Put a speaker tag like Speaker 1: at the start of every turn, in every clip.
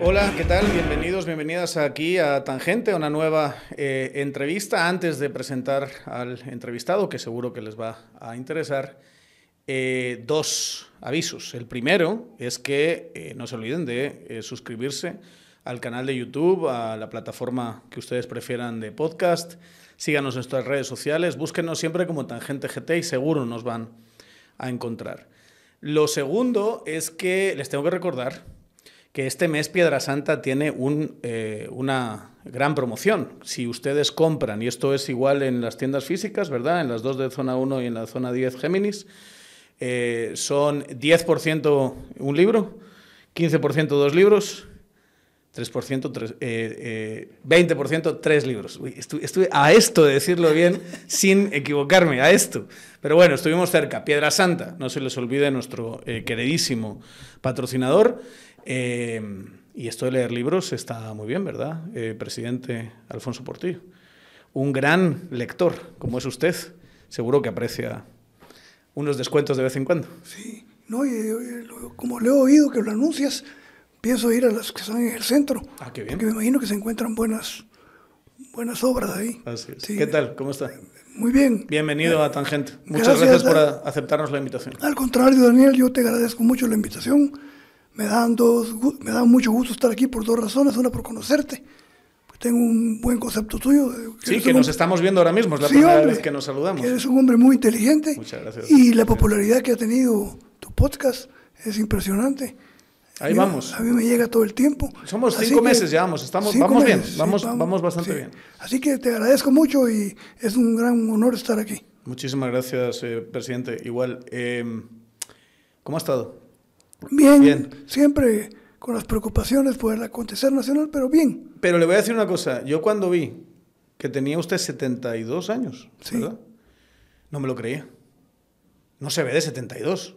Speaker 1: Hola, ¿qué tal? Bienvenidos, bienvenidas aquí a Tangente, una nueva eh, entrevista. Antes de presentar al entrevistado, que seguro que les va a interesar, eh, dos avisos. El primero es que eh, no se olviden de suscribirse al canal de YouTube, a la plataforma que ustedes prefieran de podcast. Síganos en nuestras redes sociales, búsquenos siempre como Tangente GT y seguro nos van a encontrar. Lo segundo es que les tengo que recordar que este mes Piedra Santa tiene eh, una gran promoción. Si ustedes compran, y esto es igual en las tiendas físicas, ¿verdad? En las dos de zona 1 y en la zona 10 Géminis, eh, son 10% un libro, 15% dos libros, 3%, 3, eh, 20%, tres libros. estuve, a esto de decirlo bien sin equivocarme, a esto. Pero bueno, estuvimos cerca. Piedra Santa, no se les olvide nuestro queridísimo patrocinador. Eh, y esto de leer libros está muy bien, ¿verdad, eh, presidente Alfonso Portillo? Un gran lector, como es usted, seguro que aprecia unos descuentos de vez en cuando.
Speaker 2: Sí, no, y, como le he oído que lo anuncias, pienso ir a las que están en el centro.
Speaker 1: Ah, qué bien.
Speaker 2: Porque me imagino que se encuentran buenas, buenas obras ahí.
Speaker 1: Así es. ¿Qué tal? ¿Cómo está?
Speaker 2: Muy bien.
Speaker 1: Bienvenido a Tangente. Muchas gracias, por aceptarnos la invitación.
Speaker 2: Al contrario, Daniel, yo te agradezco mucho la invitación me dan, dos, me da mucho gusto estar aquí por dos razones. Una, por conocerte. Tengo un buen concepto tuyo.
Speaker 1: sí, que nos estamos viendo ahora mismo. Es la primera vez que nos saludamos.
Speaker 2: eres un hombre muy inteligente.
Speaker 1: Muchas gracias.
Speaker 2: Y la popularidad que ha tenido tu podcast es impresionante.
Speaker 1: Ahí vamos.
Speaker 2: A mí me llega todo el tiempo.
Speaker 1: Somos cinco meses, llevamos, estamos, vamos bien, vamos, vamos, bastante bien.
Speaker 2: Así que te agradezco mucho y es un gran honor estar aquí.
Speaker 1: Muchísimas gracias, eh, presidente. Igual, eh, ¿cómo ha estado?
Speaker 2: Bien, siempre con las preocupaciones por el acontecer nacional, pero bien.
Speaker 1: Pero le voy a decir una cosa, yo cuando vi que tenía usted 72 años, ¿verdad? No me lo creía. No se ve de 72.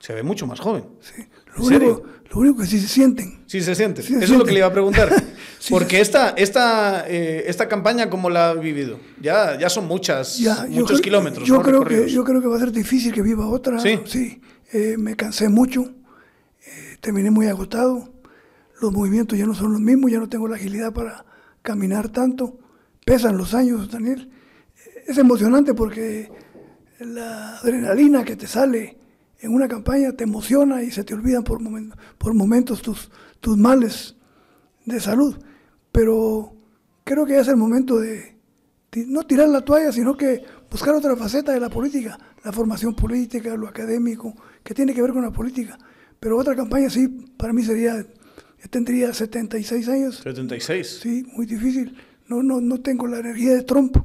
Speaker 1: Se ve mucho más joven.
Speaker 2: Sí. Lo, único, lo único, que sí se sienten.
Speaker 1: Sí se sienten. Eso es lo que le iba a preguntar. Porque esta, esta, eh, esta campaña, ¿cómo la ha vivido? Ya, ya son muchas, muchos kilómetros.
Speaker 2: Yo, creo que, yo creo que va a ser difícil que viva otra. Sí. Sí. Eh, me cansé mucho, eh, terminé muy agotado, los movimientos ya no son los mismos, ya no tengo la agilidad para caminar tanto, pesan los años, Daniel. Es emocionante porque la adrenalina que te sale en una campaña te emociona y se te olvidan por, por momentos tus, tus males de salud. Pero creo que ya es el momento de no tirar la toalla, sino que buscar otra faceta de la política, la formación política, lo académico, que tiene que ver con la política. Pero otra campaña sí, para mí sería, tendría 76 años.
Speaker 1: 76.
Speaker 2: Sí, muy difícil. No, no, no tengo la energía de Trump.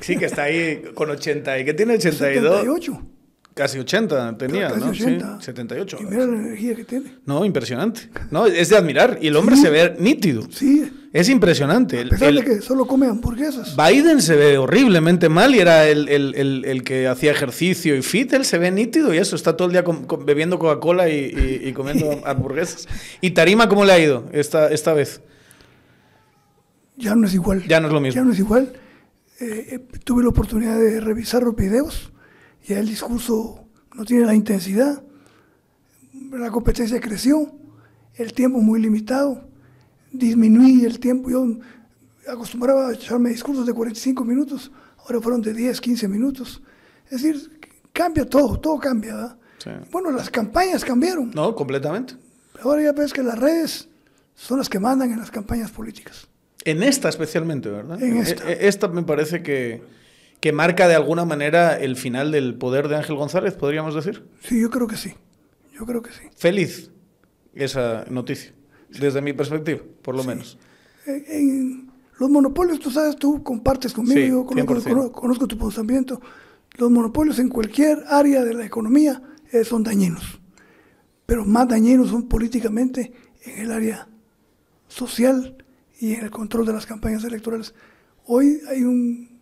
Speaker 1: Sí, que está ahí con 80. ¿Y qué tiene 82?
Speaker 2: 78.
Speaker 1: Casi 80 tenía,
Speaker 2: casi
Speaker 1: ¿no?
Speaker 2: 80.
Speaker 1: Sí, 78.
Speaker 2: Y mira la energía que tiene.
Speaker 1: No, impresionante. No, es de admirar. Y el hombre se ve nítido.
Speaker 2: Sí.
Speaker 1: Es impresionante.
Speaker 2: A pesar de que solo come hamburguesas.
Speaker 1: Biden se ve horriblemente mal y era el, el, el, que hacía ejercicio y fit. Él se ve nítido y eso. Está todo el día bebiendo Coca-Cola y, y, comiendo hamburguesas. ¿Y Tarima cómo le ha ido esta, esta vez?
Speaker 2: Ya no es igual.
Speaker 1: Ya no es lo mismo.
Speaker 2: Ya no es igual. Eh, eh, tuve la oportunidad de revisar los videos ya el discurso no tiene la intensidad, la competencia creció, el tiempo muy limitado, disminuí el tiempo, yo acostumbraba a echarme discursos de 45 minutos, ahora fueron de 10, 15 minutos. Es decir, cambia todo, todo cambia. Bueno, las campañas cambiaron.
Speaker 1: No, completamente.
Speaker 2: Ahora ya ves que las redes son las que mandan en las campañas políticas.
Speaker 1: En esta especialmente, ¿verdad?
Speaker 2: En esta.
Speaker 1: E, e, esta me parece que que marca de alguna manera el final del poder de Ángel González, podríamos decir.
Speaker 2: Sí, yo creo que sí. Yo creo que sí.
Speaker 1: Feliz esa noticia, desde mi perspectiva, por lo menos.
Speaker 2: En, los monopolios, tú sabes, tú compartes conmigo, conozco, conozco, tu pensamiento. Los monopolios en cualquier área de la economía eh, son dañinos, pero más dañinos son políticamente en el área social y en el control de las campañas electorales. Hoy hay un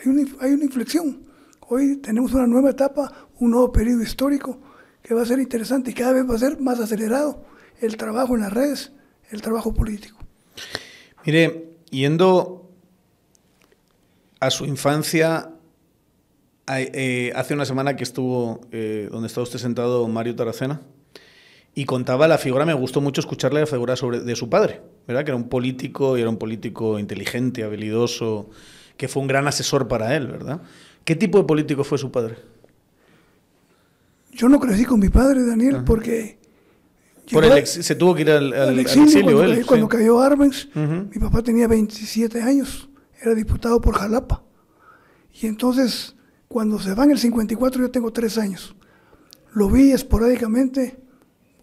Speaker 2: hay una, hay una inflexión. Hoy tenemos una nueva etapa, un nuevo periodo histórico que va a ser interesante y cada vez va a ser más acelerado el trabajo en las redes, el trabajo político.
Speaker 1: Mire, yendo a su infancia, eh, hace una semana que estuvo eh, donde está usted sentado Mario Taracena y contaba la figura, me gustó mucho escucharle la figura sobre, de su padre, ¿verdad? Que era un político y era un político inteligente, habilidoso, que fue un gran asesor para él, ¿verdad? ¿Qué tipo de político fue su padre?
Speaker 2: Yo no crecí con mi padre, Daniel, porque...
Speaker 1: Por el se tuvo que ir al, exilio,
Speaker 2: cuando,
Speaker 1: él,
Speaker 2: cuando cayó Arbenz, mi papá tenía 27 años, era diputado por Jalapa. Y entonces, cuando se va en el 54, yo tengo 3 años. Lo vi esporádicamente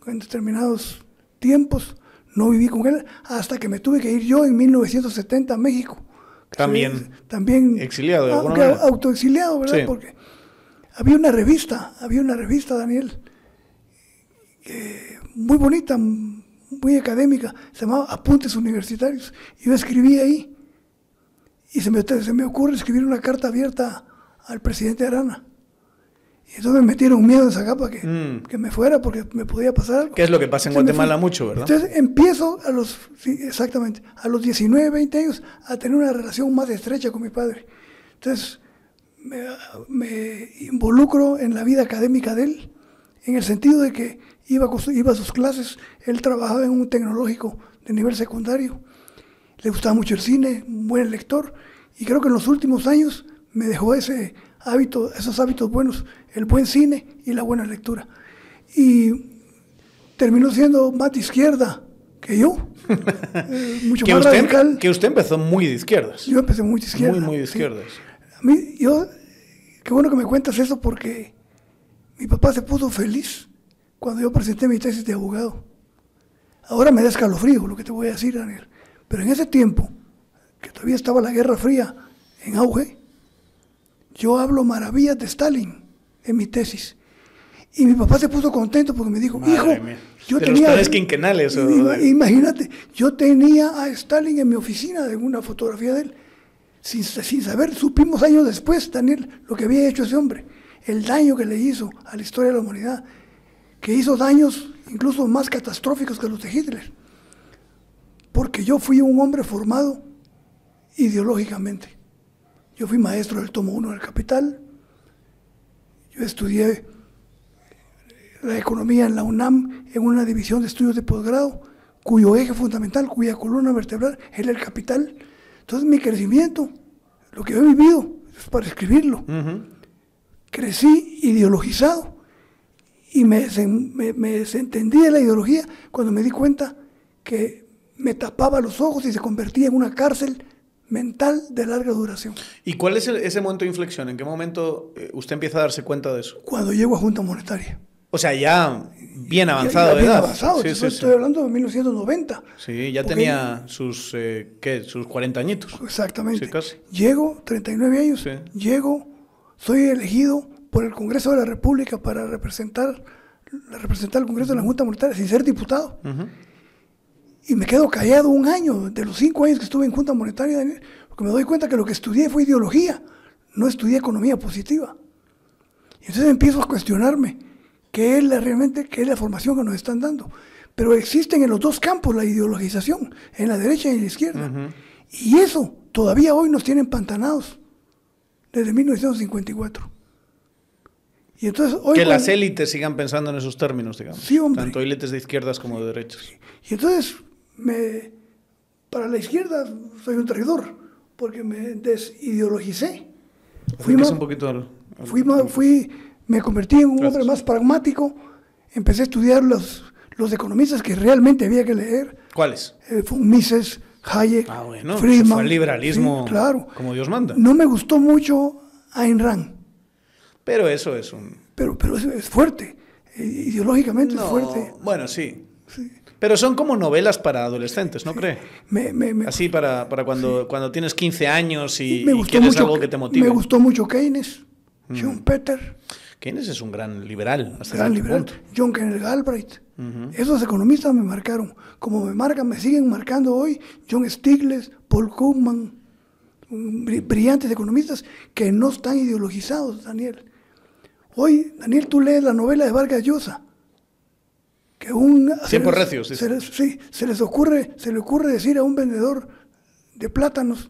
Speaker 2: en determinados tiempos. No viví con él hasta que me tuve que ir yo en 1970 a México.
Speaker 1: También.
Speaker 2: también.
Speaker 1: Exiliado,
Speaker 2: Autoexiliado, ¿verdad? Porque había una revista, había una revista, Daniel, muy bonita, muy académica, se llamaba Apuntes Universitarios. Yo escribí ahí y se me, se me ocurre escribir una carta abierta al presidente Arana. Y entonces me metieron miedo en esa capa que, mm. que, me fuera porque me podía pasar algo.
Speaker 1: ¿Qué es lo que pasa en Guatemala mucho, verdad?
Speaker 2: Entonces empiezo a los, exactamente, a los 19, 20 años a tener una relación más estrecha con mi padre. Entonces me, me involucro en la vida académica de él, en el sentido de que iba iba a sus clases, él trabajaba en un tecnológico de nivel secundario, le gustaba mucho el cine, un buen lector, y creo que en los últimos años me dejó ese hábito, esos hábitos buenos, el buen cine y la buena lectura. Y terminó siendo más de izquierda que yo,
Speaker 1: eh, mucho que más usted, radical. Que usted empezó muy de izquierdas.
Speaker 2: Yo empecé muy de izquierdas.
Speaker 1: Muy, muy de izquierdas.
Speaker 2: A mí, yo, qué bueno que me cuentas eso porque mi papá se puso feliz cuando yo presenté mi tesis de abogado. Ahora me da escalofrío lo que te voy a decir, Daniel. Pero en ese tiempo, que todavía estaba la Guerra Fría en auge, yo hablo maravillas de Stalin en mi tesis. Y mi papá se puso contento porque me dijo, hijo,
Speaker 1: yo tenía... Los quinquenales.
Speaker 2: Imagínate, yo tenía a Stalin en mi oficina de una fotografía de él. Sin, sin saber, supimos años después, Daniel, lo que había hecho ese hombre. El daño que le hizo a la historia de la humanidad. Que hizo daños incluso más catastróficos que los de Hitler. Porque yo fui un hombre formado ideológicamente. Yo fui maestro del tomo 1 del Capital. Yo estudié la economía en la UNAM en una división de estudios de posgrado, cuyo eje fundamental, cuya columna vertebral era el capital. Entonces mi crecimiento, lo que he vivido, es para escribirlo. Crecí ideologizado y me, me, me desentendí de la ideología cuando me di cuenta que me tapaba los ojos y se convertía en una cárcel mental de larga duración.
Speaker 1: ¿Y cuál es ese momento de inflexión? ¿En qué momento eh, usted empieza a darse cuenta de eso?
Speaker 2: Cuando llego a Junta Monetaria.
Speaker 1: O sea, ya bien avanzado de edad.
Speaker 2: avanzado, sí, estoy hablando de 1990.
Speaker 1: Sí, ya tenía sus, eh, ¿qué? Sus 40 añitos.
Speaker 2: Exactamente. Llego, 39 años, llego, soy elegido por el Congreso de la República para representar, representar el Congreso de la Junta Monetaria sin ser diputado y me quedo callado un año, de los cinco años que estuve en Junta Monetaria, porque me doy cuenta que lo que estudié fue ideología, no estudié economía positiva. Y entonces empiezo a cuestionarme qué es la, realmente qué es la formación que nos están dando. Pero existen en los dos campos la ideologización, en la derecha y en la izquierda. Y eso todavía hoy nos tiene empantanados, desde 1954.
Speaker 1: Y entonces hoy que las élites sigan pensando en esos términos, digamos. Sí, hombre. Tanto élites de izquierdas como de derechas.
Speaker 2: Y entonces me, para la izquierda soy un traidor, porque me desideologicé.
Speaker 1: Fui, un poquito
Speaker 2: fui, fui, me convertí en un hombre más pragmático, empecé a estudiar los, los economistas que realmente había que leer.
Speaker 1: ¿Cuáles?
Speaker 2: Eh, Mises, Hayek,
Speaker 1: ah, bueno, Friedman. Fue el liberalismo claro. como Dios manda.
Speaker 2: No me gustó mucho Ayn Rand.
Speaker 1: Pero eso es un...
Speaker 2: Pero, pero es, fuerte, eh, ideológicamente es fuerte.
Speaker 1: Bueno, sí. sí. Pero son como novelas para adolescentes, ¿no cree? Así para, para cuando, cuando tienes 15 años y, quieres algo que te motive.
Speaker 2: Me gustó mucho Keynes, mm. John Peter.
Speaker 1: Keynes es un gran liberal.
Speaker 2: Hasta gran liberal. John Kenneth Galbraith. Esos economistas me marcaron. Como me marcan, me siguen marcando hoy John Stiglitz, Paul Krugman, brillantes economistas que no están ideologizados, Daniel. Hoy, Daniel, tú lees la novela de Vargas Llosa que un...
Speaker 1: Tiempos recios.
Speaker 2: Se les, sí, se les ocurre, se le ocurre decir a un vendedor de plátanos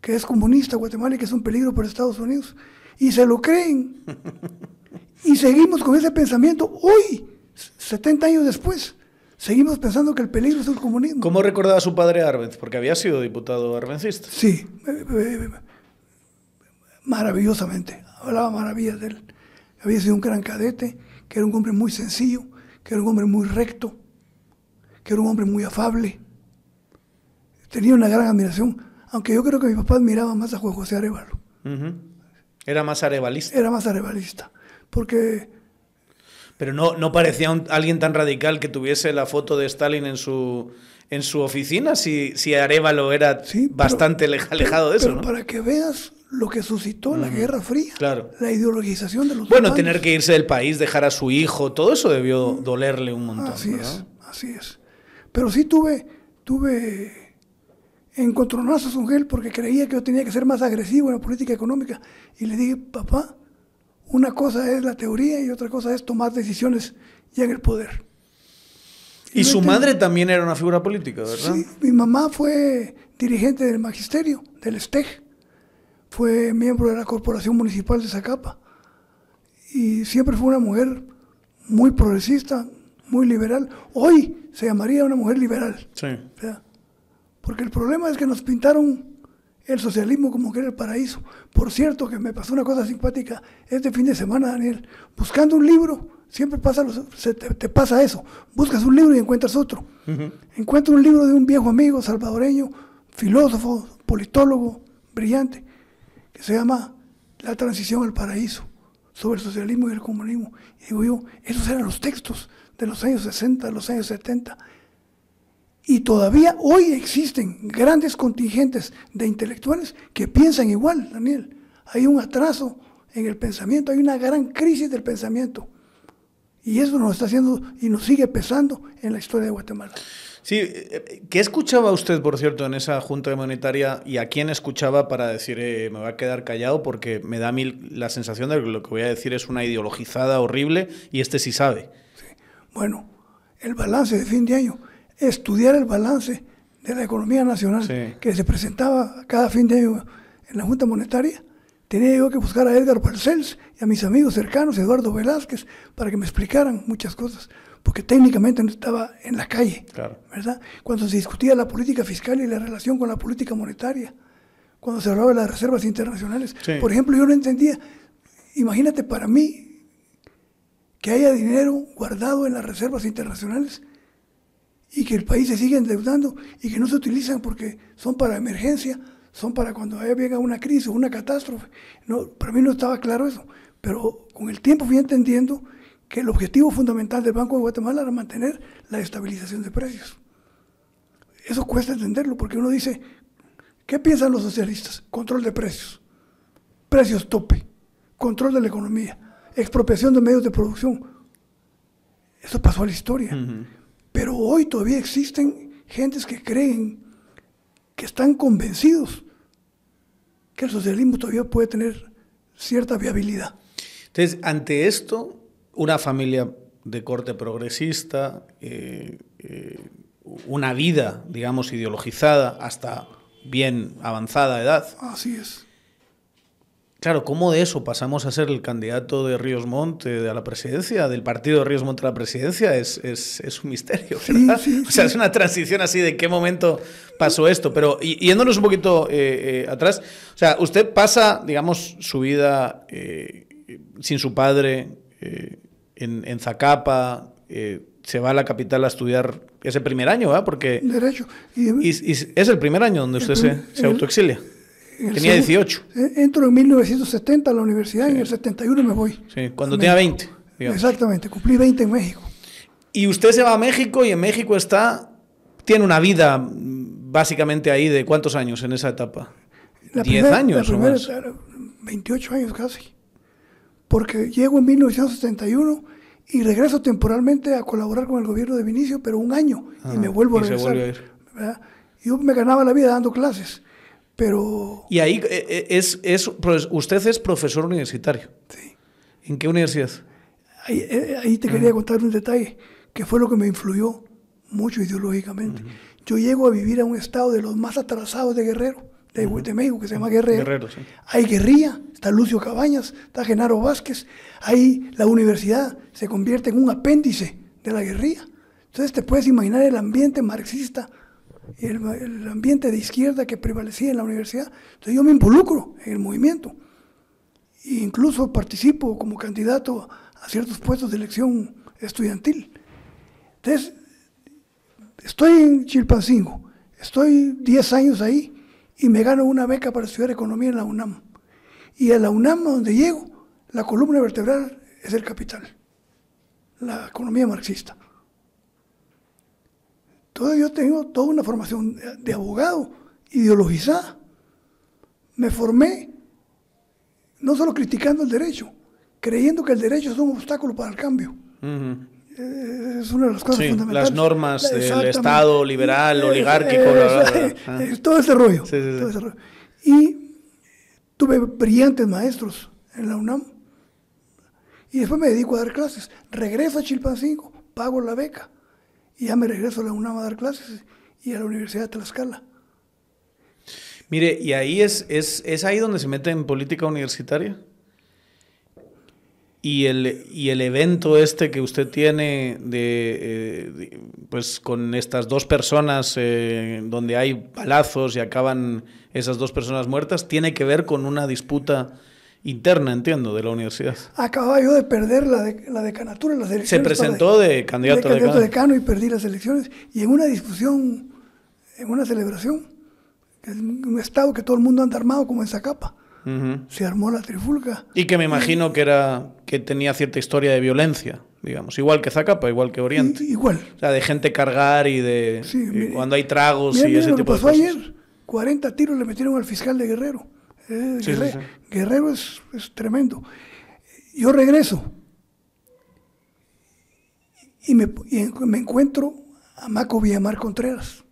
Speaker 2: que es comunista Guatemala y que es un peligro para Estados Unidos. Y se lo creen. y seguimos con ese pensamiento hoy, 70 años después. Seguimos pensando que el peligro es el comunismo.
Speaker 1: ¿Cómo recordaba a su padre Arbenz? Porque había sido diputado arbencista.
Speaker 2: Sí, eh, eh, maravillosamente. Hablaba maravillas de él. Había sido un gran cadete, que era un hombre muy sencillo, que era un hombre muy recto, que era un hombre muy afable. Tenía una gran admiración, aunque yo creo que mi papá admiraba más a Juan José Arevalo.
Speaker 1: Era más arevalista.
Speaker 2: Era más arevalista, porque...
Speaker 1: Pero no, no parecía alguien tan radical que tuviese la foto de Stalin en su, en su oficina, si, si Arevalo era bastante alejado de eso.
Speaker 2: Pero para que veas lo que suscitó la Guerra Fría,
Speaker 1: claro.
Speaker 2: la ideologización de los
Speaker 1: Bueno, tener que irse del país, dejar a su hijo, todo eso debió dolerle un montón.
Speaker 2: Así es, así es. Pero sí tuve, tuve encontronazos con él porque creía que yo tenía que ser más agresivo en la política económica. Y le dije, papá, una cosa es la teoría y otra cosa es tomar decisiones ya en el poder.
Speaker 1: Y, su madre también era una figura política, ¿verdad?
Speaker 2: Sí, mi mamá fue dirigente del magisterio, del STEG. Fue miembro de la Corporación Municipal de Zacapa. Y siempre fue una mujer muy progresista, muy liberal. Hoy se llamaría una mujer liberal.
Speaker 1: Sí.
Speaker 2: Porque el problema es que nos pintaron el socialismo como que era el paraíso. Por cierto, que me pasó una cosa simpática este fin de semana, Daniel. Buscando un libro, siempre pasa se te, pasa eso. Buscas un libro y encuentras otro. Encuentro un libro de un viejo amigo salvadoreño, filósofo, politólogo, brillante, que se llama La transición al paraíso, sobre el socialismo y el comunismo. Y digo yo, esos eran los textos de los años 60, de los años 70 y todavía hoy existen grandes contingentes de intelectuales que piensan igual, Daniel. Hay un atraso en el pensamiento, hay una gran crisis del pensamiento. Y eso nos está haciendo y nos sigue pesando en la historia de Guatemala.
Speaker 1: Sí, eh, ¿qué escuchaba usted, por cierto, en esa Junta Monetaria y a quién escuchaba para decir eh, me voy a quedar callado porque me da a mí la sensación de que lo que voy a decir es una ideologizada horrible y este sí sabe?
Speaker 2: Sí. Bueno, el balance de fin de año estudiar el balance de la economía nacional que se presentaba cada fin de año en la Junta Monetaria, tenía yo que buscar a Edgar Parcells y a mis amigos cercanos, Eduardo Velázquez, para que me explicaran muchas cosas, porque técnicamente no estaba en la calle, ¿verdad? Cuando se discutía la política fiscal y la relación con la política monetaria, cuando se hablaba de las reservas internacionales. Por ejemplo, yo no entendía, imagínate para mí que haya dinero guardado en las reservas internacionales y que el país se sigue endeudando y que no se utilizan porque son para emergencia, son para cuando haya venga una crisis o una catástrofe. No, para mí no estaba claro eso, pero con el tiempo fui entendiendo que el objetivo fundamental del Banco de Guatemala era mantener la estabilización de precios. Eso cuesta entenderlo porque uno dice, ¿qué piensan los socialistas? Control de precios, precios tope, control de la economía, expropiación de medios de producción. Eso pasó a la historia. Pero hoy todavía existen gentes que creen, que están convencidos que el socialismo todavía puede tener cierta viabilidad.
Speaker 1: Entonces, ante esto, una familia de corte progresista, eh, eh, una vida, digamos, ideologizada hasta bien avanzada edad.
Speaker 2: Así es.
Speaker 1: Claro, ¿cómo de eso pasamos a ser el candidato de Ríos Montt a la presidencia, del partido de Ríos Montt a la presidencia? Es, es, un misterio, ¿verdad? o sea, es una transición así de qué momento pasó esto. Pero yéndonos un poquito eh, atrás, o sea, usted pasa, digamos, su vida sin su padre en, en, Zacapa, se va a la capital a estudiar ese primer año, ¿verdad? Porque...
Speaker 2: Derecho.
Speaker 1: Y, es el primer año donde usted se, se autoexilia. Tenía 18.
Speaker 2: Eh, entro en 1970 a la universidad y en el 71 me voy.
Speaker 1: Sí, cuando tenía 20.
Speaker 2: Exactamente, cumplí 20 en México.
Speaker 1: Y usted se va a México y en México está, tiene una vida mm, básicamente ahí de cuántos años en esa etapa. La 10 años
Speaker 2: la primera, 28 años casi. Porque llego en 1971 y regreso temporalmente a colaborar con el gobierno de Vinicio, pero un año y ah, me vuelvo a regresar. A ir. Yo me ganaba la vida dando clases. Pero...
Speaker 1: Y ahí eh, eh, es, es, usted es profesor universitario.
Speaker 2: Sí.
Speaker 1: ¿En qué universidad?
Speaker 2: Ahí, eh, te quería contar un detalle, que fue lo que me influyó mucho ideológicamente. Yo llego a vivir a un estado de los más atrasados de Guerrero, de, México que se llama Guerrero. Hay guerrilla, está Lucio Cabañas, está Genaro Vázquez. Ahí la universidad se convierte en un apéndice de la guerrilla. Entonces te puedes imaginar el ambiente marxista y el, ambiente de izquierda que prevalecía en la universidad. Entonces yo me involucro en el movimiento. E incluso participo como candidato a ciertos puestos de elección estudiantil. Entonces, estoy en Chilpancingo, estoy 10 años ahí y me gano una beca para estudiar economía en la UNAM. Y a la UNAM, donde llego, la columna vertebral es el capital, la economía marxista. Entonces yo tengo toda una formación de abogado, ideologizada. Me formé no solo criticando el derecho, creyendo que el derecho es un obstáculo para el cambio. Es una de las cosas fundamentales.
Speaker 1: Las normas del Estado liberal, oligárquico,
Speaker 2: todo ese rollo. Y tuve brillantes maestros en la UNAM. Y después me dedico a dar clases. Regreso a Chilpancingo, pago la beca. Y ya me regreso a la UNAM a dar clases y a la Universidad de Tlaxcala.
Speaker 1: Mire, ¿y ahí es, es, es ahí donde se mete en política universitaria? Y el, y el evento este que usted tiene de, eh, pues con estas dos personas eh, donde hay palazos y acaban esas dos personas muertas, tiene que ver con una disputa interna, entiendo, de la universidad.
Speaker 2: Acababa yo de perder la, de, la decanatura las elecciones.
Speaker 1: Se presentó de, candidato,
Speaker 2: de candidato decano. y perdí las elecciones. Y en una discusión, en una celebración, en un estado que todo el mundo anda armado como en Zacapa se armó la trifulca.
Speaker 1: Y que me imagino que era que tenía cierta historia de violencia, digamos, igual que Zacapa, igual que Oriente.
Speaker 2: igual.
Speaker 1: O sea, de gente cargar y de cuando hay tragos y ese tipo de cosas. ayer,
Speaker 2: 40 tiros le metieron al fiscal de Guerrero. Eh, Guerrero, es, tremendo. Yo regreso y me, y me encuentro a Maco Villamar Contreras,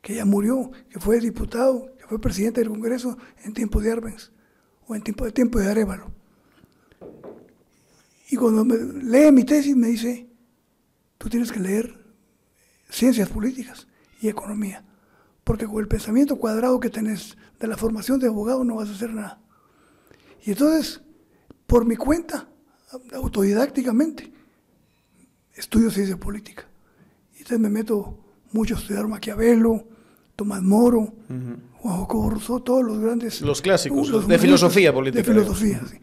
Speaker 2: que ya murió, que fue diputado, fue presidente del Congreso en tiempo de Arbenz o en tiempo de, tiempo de Arevalo. Y cuando lee mi tesis me dice, tú tienes que leer ciencias políticas y economía, porque con el pensamiento cuadrado que tenés de la formación de abogado no vas a hacer nada. Y entonces, por mi cuenta, autodidácticamente, estudio ciencia política. Y entonces me meto mucho a estudiar Maquiavelo, Tomás Moro, Juan todos los grandes...
Speaker 1: Los clásicos, de filosofía política.
Speaker 2: De filosofía, sí.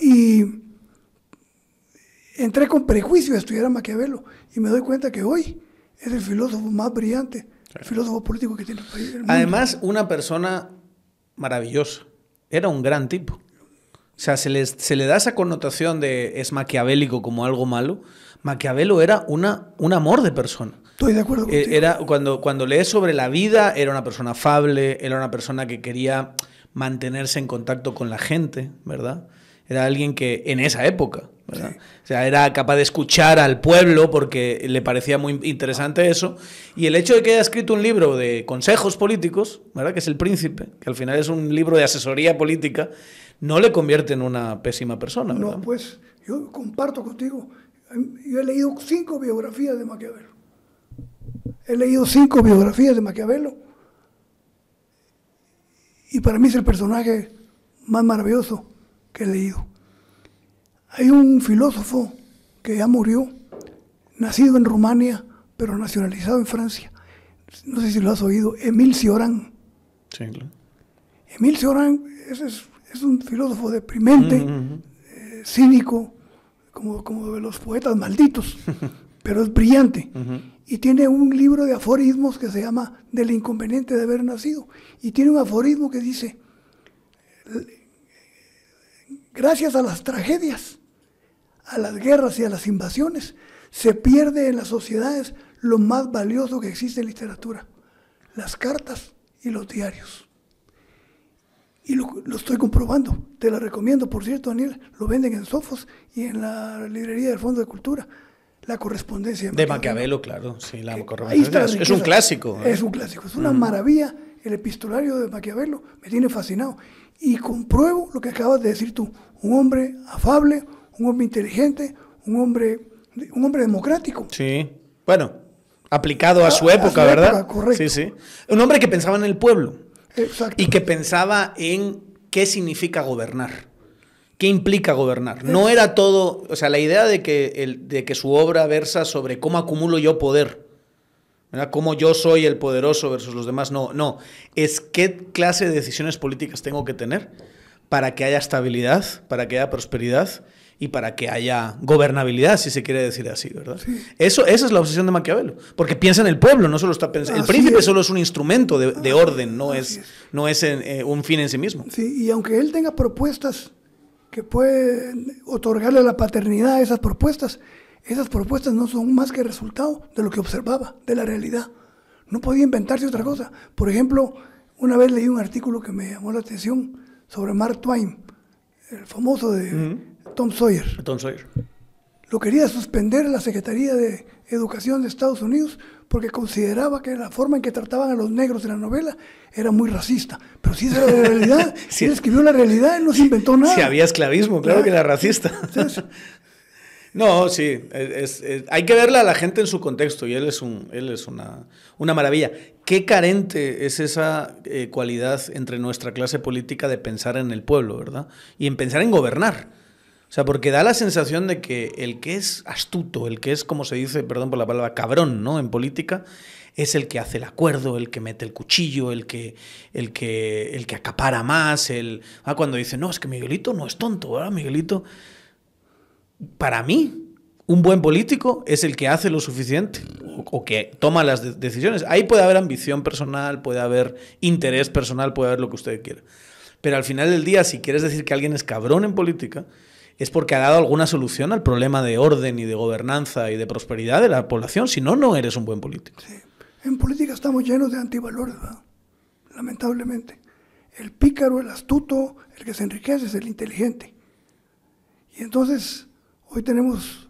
Speaker 2: Y entré con prejuicio a estudiar a Maquiavelo y me doy cuenta que hoy es el filósofo más brillante, el filósofo político que tiene el país.
Speaker 1: Además, una persona maravillosa. Era un gran tipo. O sea, se, se le da esa connotación de es maquiavélico como algo malo. Maquiavelo era una, un amor de persona.
Speaker 2: Estoy de acuerdo
Speaker 1: eh, Era, cuando, cuando lees sobre la vida, era una persona afable, era una persona que quería mantenerse en contacto con la gente, ¿verdad? Era alguien que en esa época, ¿verdad? O sea, era capaz de escuchar al pueblo porque le parecía muy interesante eso. Y el hecho de que haya escrito un libro de consejos políticos, ¿verdad? Que es El Príncipe, que al final es un libro de asesoría política, no le convierte en una pésima persona, ¿verdad?
Speaker 2: No, pues yo comparto contigo. Yo he leído cinco biografías de Maquiavelo. He leído cinco biografías de Maquiavelo. Y para mí es el personaje más maravilloso que he leído. Hay un filósofo que ya murió, nacido en Rumania, pero nacionalizado en Francia. No sé si lo has oído, Emile Cioran. Sí, claro. Emile Cioran es, un filósofo deprimente, eh, cínico, como, como de los poetas malditos, pero es brillante y tiene un libro de aforismos que se llama Del inconveniente de haber nacido. Y tiene un aforismo que dice, gracias a las tragedias, a las guerras y a las invasiones, se pierde en las sociedades lo más valioso que existe en literatura, las cartas y los diarios. Y lo, estoy comprobando, te la recomiendo, por cierto, Daniel, lo venden en Sofos y en la librería del Fondo de Cultura la correspondencia.
Speaker 1: De Maquiavelo, claro, sí, la correspondencia. Es un clásico.
Speaker 2: ¿eh? Es un clásico, es una maravilla. El epistolario de Maquiavelo me tiene fascinado. Y compruebo lo que acabas de decir tú, un hombre afable, un hombre inteligente, un hombre, un hombre democrático.
Speaker 1: Sí, bueno, aplicado a su época, ¿verdad? correcto. Sí, sí. Un hombre que pensaba en el pueblo. Y que pensaba en qué significa gobernar. ¿Qué implica gobernar? No era todo, o sea, la idea de que, el, de que su obra versa sobre cómo acumulo yo poder, ¿verdad? cómo yo soy el poderoso versus los demás, no, no, es qué clase de decisiones políticas tengo que tener para que haya estabilidad, para que haya prosperidad y para que haya gobernabilidad, si se quiere decir así, ¿verdad? Eso, esa es la obsesión de Maquiavelo, porque piensa en el pueblo, no solo está pensando... El príncipe solo es un instrumento de, orden, no es, no es eh, un fin en sí mismo.
Speaker 2: Sí, y aunque él tenga propuestas que pueden otorgarle la paternidad a esas propuestas, esas propuestas no son más que resultado de lo que observaba, de la realidad. No podía inventarse otra cosa. Por ejemplo, una vez leí un artículo que me llamó la atención sobre Mark Twain, el famoso de Tom Sawyer.
Speaker 1: Tom Sawyer.
Speaker 2: Lo quería suspender la Secretaría de Educación de Estados Unidos porque consideraba que la forma en que trataban a los negros en la novela era muy racista. Pero si esa era la realidad, si él escribió la realidad, él no se inventó nada.
Speaker 1: Si había esclavismo, claro que era racista. no, sí, hay que verla a la gente en su contexto y él es, un, él es una, una maravilla. Qué carente es esa eh, cualidad entre nuestra clase política de pensar en el pueblo, ¿verdad? Y en pensar en gobernar. O sea, porque da la sensación de que el que es astuto, el que es, como se dice, perdón por la palabra, cabrón, ¿no? En política, es el que hace el acuerdo, el que mete el cuchillo, el que, el que, el que acapara más, el... Ah, cuando dice, no, es que Miguelito no es tonto, ¿verdad? Miguelito... Para mí, un buen político es el que hace lo suficiente o, que toma las decisiones. Ahí puede haber ambición personal, puede haber interés personal, puede haber lo que usted quiera. Pero al final del día, si quieres decir que alguien es cabrón en política, es porque ha dado alguna solución al problema de orden y de gobernanza y de prosperidad de la población. Si no, no eres un buen político. Sí.
Speaker 2: En política estamos llenos de antivalores, lamentablemente. El pícaro, el astuto, el que se enriquece es el inteligente. Y entonces hoy tenemos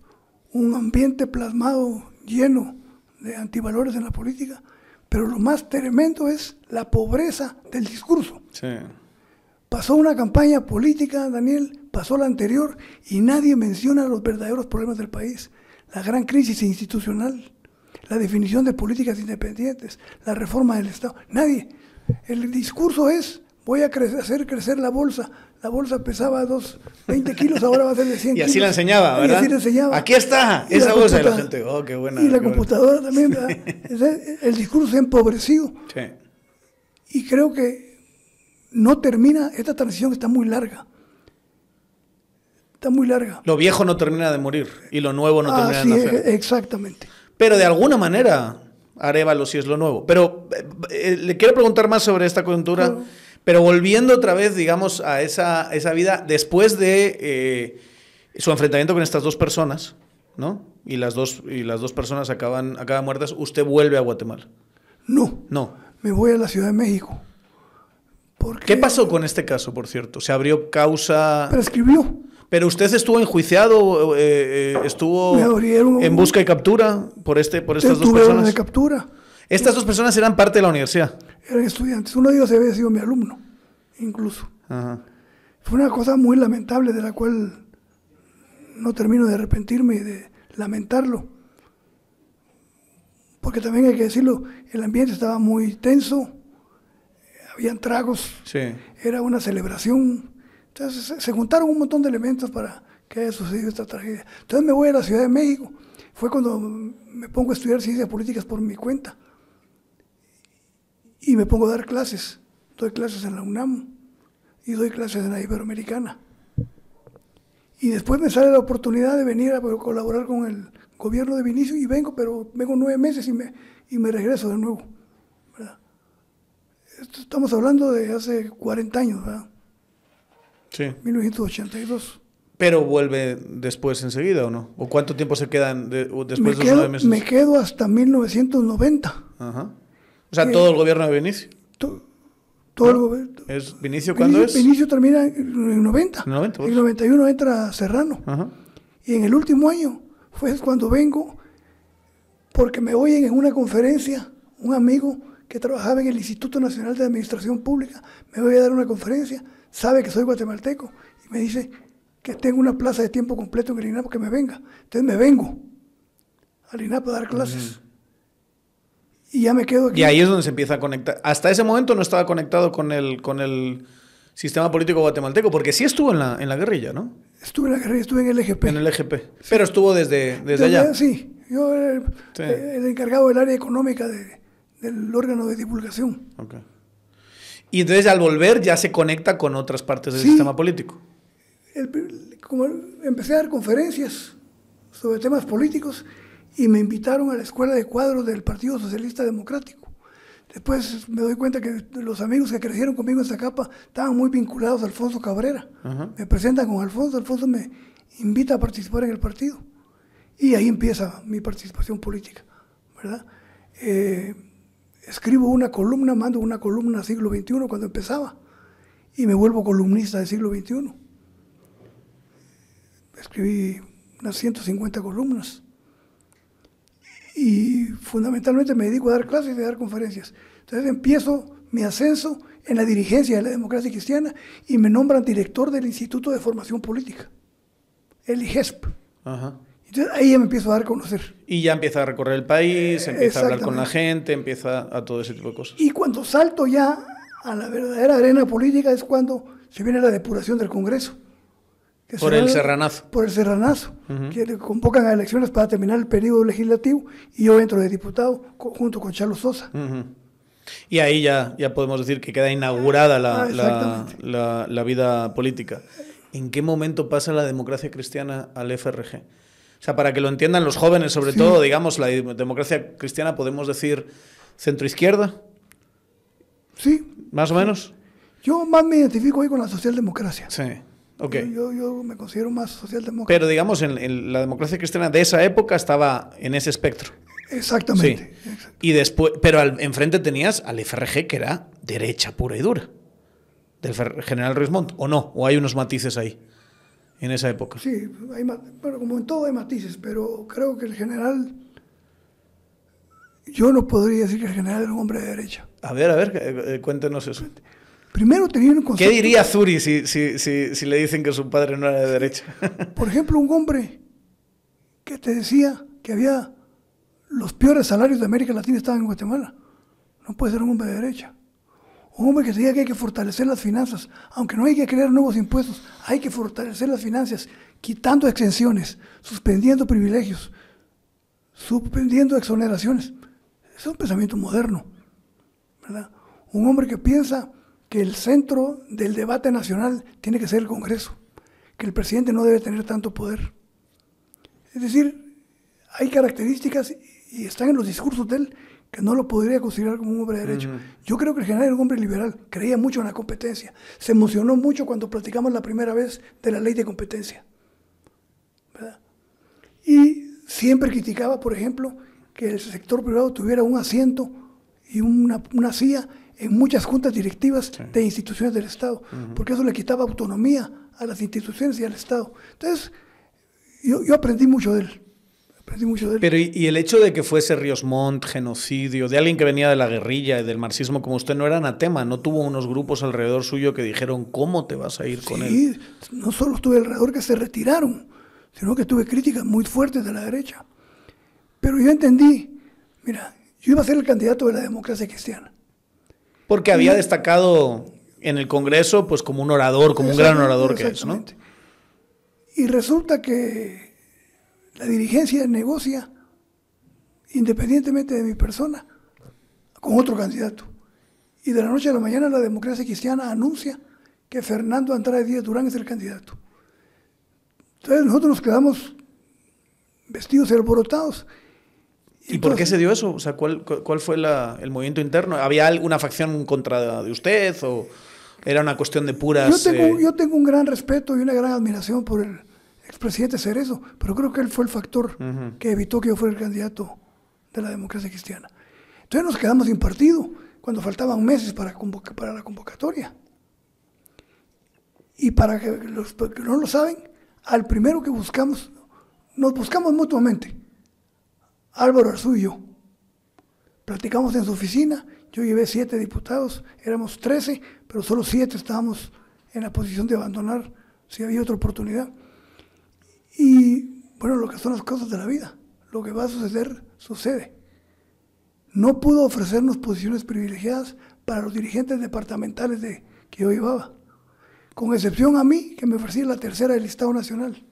Speaker 2: un ambiente plasmado lleno de antivalores en la política, pero lo más tremendo es la pobreza del discurso. Sí. Pasó una campaña política, Daniel, pasó la anterior y nadie menciona los verdaderos problemas del país. La gran crisis institucional, la definición de políticas independientes, la reforma del Estado. Nadie. El discurso es, voy a hacer crecer la bolsa. La bolsa pesaba dos, 20 kilos, ahora va a ser de 100
Speaker 1: kilos. Y así la enseñaba, ¿verdad? Y así la enseñaba. Aquí está, esa bolsa. de la gente, oh, qué buena.
Speaker 2: Y la computadora también, ¿verdad? El discurso se ha empobrecido. Sí. Y creo que no termina, esta transición está muy larga. Está muy larga.
Speaker 1: Lo viejo no termina de morir y lo nuevo no termina de nacer.
Speaker 2: exactamente.
Speaker 1: Pero de alguna manera, Arevalo sí es lo nuevo. Pero eh, eh, le quiero preguntar más sobre esta coyuntura, pero volviendo otra vez, digamos, a esa, esa vida, después de eh, su enfrentamiento con estas dos personas, ¿no? Y las dos, y las dos personas acaban, acaban muertas, usted vuelve a Guatemala.
Speaker 2: No.
Speaker 1: No.
Speaker 2: Me voy a la Ciudad de México.
Speaker 1: ¿Qué pasó con este caso, por cierto? ¿Se abrió causa?
Speaker 2: Prescribió.
Speaker 1: ¿Pero usted estuvo enjuiciado, eh, eh, estuvo en busca y captura por, este, por estas dos personas?
Speaker 2: de captura.
Speaker 1: Estas dos personas eran parte de la universidad.
Speaker 2: Eran estudiantes. Uno de ellos había sido mi alumno, incluso. Fue una cosa muy lamentable de la cual no termino de arrepentirme y de lamentarlo. Porque también hay que decirlo, el ambiente estaba muy tenso habían tragos, era una celebración. Se, juntaron un montón de elementos para que haya sucedido esta tragedia. Entonces me voy a la Ciudad de México. Fue cuando me pongo a estudiar ciencias políticas por mi cuenta. Y me pongo a dar clases. Doy clases en la UNAM y doy clases en la Iberoamericana. Y después me sale la oportunidad de venir a colaborar con el gobierno de Vinicio y vengo, pero vengo nueve meses y me, y me regreso de nuevo estamos hablando de hace 40 años, ¿verdad?
Speaker 1: Sí.
Speaker 2: 1982.
Speaker 1: Pero vuelve después enseguida, ¿o no? ¿O cuánto tiempo se quedan después de
Speaker 2: los nueve meses? Me quedo hasta 1990.
Speaker 1: Ajá. O sea, todo el gobierno de Vinicio.
Speaker 2: todo el gobierno.
Speaker 1: ¿Es Vinicio cuándo es?
Speaker 2: Vinicio termina en 90. En 90 En 91 entra Serrano. Ajá. Y en el último año fue cuando vengo, porque me oyen en una conferencia, un amigo que trabajaba en el Instituto Nacional de Administración Pública, me voy a dar una conferencia, sabe que soy guatemalteco y me dice que tengo una plaza de tiempo completo en el INAPO, que me venga. Entonces me vengo al INAPO a dar clases. Y ya me quedo aquí.
Speaker 1: Y ahí es donde se empieza a conectar. Hasta ese momento no estaba conectado con el, con el sistema político guatemalteco, porque sí estuvo en la, en la guerrilla, ¿no?
Speaker 2: Estuve en la guerrilla, estuve en el EGP.
Speaker 1: En el EGP. Pero estuvo desde, desde, allá.
Speaker 2: Sí, yo era el, encargado del área económica del órgano de divulgación.
Speaker 1: Okay. Y entonces al volver ya se conecta con otras partes del sistema político.
Speaker 2: como empecé a dar conferencias sobre temas políticos y me invitaron a la escuela de cuadros del Partido Socialista Democrático. Después me doy cuenta que los amigos que crecieron conmigo en Zacapa estaban muy vinculados a Alfonso Cabrera. Me presentan con Alfonso, Alfonso me invita a participar en el partido. Y ahí empieza mi participación política, ¿verdad? Eh, escribo una columna, mando una columna siglo XXI cuando empezaba y me vuelvo columnista del siglo XXI. Escribí unas 150 columnas y fundamentalmente me dedico a dar clases y a dar conferencias. Entonces empiezo mi ascenso en la dirigencia de la democracia cristiana y me nombran director del Instituto de Formación Política, el IGESP. Entonces ahí ya me empiezo a dar a conocer.
Speaker 1: Y ya empieza a recorrer el país, empieza a hablar con la gente, empieza a todo ese tipo de cosas.
Speaker 2: Y cuando salto ya a la verdadera arena política es cuando se viene la depuración del Congreso.
Speaker 1: por el serranazo.
Speaker 2: Por el serranazo, que convocan a elecciones para terminar el periodo legislativo y yo entro de diputado junto con Charlos Sosa.
Speaker 1: Y ahí ya, ya podemos decir que queda inaugurada la, ah, la, la, vida política. ¿En qué momento pasa la democracia cristiana al FRG? O sea, para que lo entiendan los jóvenes, sobre todo, digamos, la democracia cristiana, podemos decir centro-izquierda.
Speaker 2: Sí.
Speaker 1: ¿Más o menos?
Speaker 2: Yo más me identifico ahí con la socialdemocracia.
Speaker 1: Sí. ok.
Speaker 2: Yo, yo, me considero más socialdemócrata.
Speaker 1: Pero digamos, en, la democracia cristiana de esa época estaba en ese espectro.
Speaker 2: Exactamente.
Speaker 1: Y después, pero al, enfrente tenías al FRG que era derecha pura y dura. Del general Ruiz ¿o no? ¿O hay unos matices ahí? En esa época.
Speaker 2: Sí, hay, bueno, como en todo hay matices, pero creo que el general, yo no podría decir que el general era un hombre de derecha.
Speaker 1: A ver, a ver, eh, eh, cuéntenos eso.
Speaker 2: Primero tenía un
Speaker 1: concepto... ¿Qué diría Zuri si, si, si, si, le dicen que su padre no era de derecha?
Speaker 2: Por ejemplo, un hombre que te decía que había los peores salarios de América Latina estaban en Guatemala. No puede ser un hombre de derecha. Un hombre que diga que hay que fortalecer las finanzas, aunque no hay que crear nuevos impuestos, hay que fortalecer las finanzas, quitando exenciones, suspendiendo privilegios, suspendiendo exoneraciones. Es un pensamiento moderno, ¿verdad? Un hombre que piensa que el centro del debate nacional tiene que ser el Congreso, que el presidente no debe tener tanto poder. Es decir, hay características y están en los discursos de él que no lo podría considerar como un hombre de derecho. Yo creo que el general era un hombre liberal, creía mucho en la competencia. Se emocionó mucho cuando platicamos la primera vez de la ley de competencia. Y siempre criticaba, por ejemplo, que el sector privado tuviera un asiento y una, una silla en muchas juntas directivas de instituciones del Estado, porque eso le quitaba autonomía a las instituciones y al Estado. Entonces, yo, yo aprendí mucho de él.
Speaker 1: Pero y, el hecho de que fuese Ríos Montt, genocidio, de alguien que venía de la guerrilla y del marxismo como usted, no era anatema, no tuvo unos grupos alrededor suyo que dijeron, ¿cómo te vas a ir con él?
Speaker 2: No solo estuve alrededor que se retiraron, sino que tuve críticas muy fuertes de la derecha. Pero yo entendí, mira, yo iba a ser el candidato de la democracia cristiana.
Speaker 1: Porque había destacado en el Congreso pues como un orador, como un gran orador que es, ¿no?
Speaker 2: Y resulta que la dirigencia negocia, independientemente de mi persona, con otro candidato. Y de la noche a la mañana la democracia cristiana anuncia que Fernando Andrade Díaz Durán es el candidato. Entonces nosotros nos quedamos vestidos y alborotados.
Speaker 1: ¿Y, por qué se dio eso? O sea, ¿cuál, cuál fue el movimiento interno? ¿Había alguna facción contra de usted o era una cuestión de puras...
Speaker 2: Yo tengo, eh? yo tengo un gran respeto y una gran admiración por el, expresidente eso, pero creo que él fue el factor que evitó que yo fuera el candidato de la democracia cristiana. Entonces nos quedamos sin partido cuando faltaban meses para, para la convocatoria. Y para que los que no lo saben, al primero que buscamos, nos buscamos mutuamente, Álvaro Arzú y yo. Platicamos en su oficina, yo llevé siete diputados, éramos trece, pero solo siete estábamos en la posición de abandonar si había otra oportunidad. Y bueno, lo que son las cosas de la vida, lo que va a suceder, sucede. no pudo ofrecernos posiciones privilegiadas para los dirigentes departamentales de, que yo llevaba, con excepción a mí, que me ofrecía la tercera del Estado Nacional.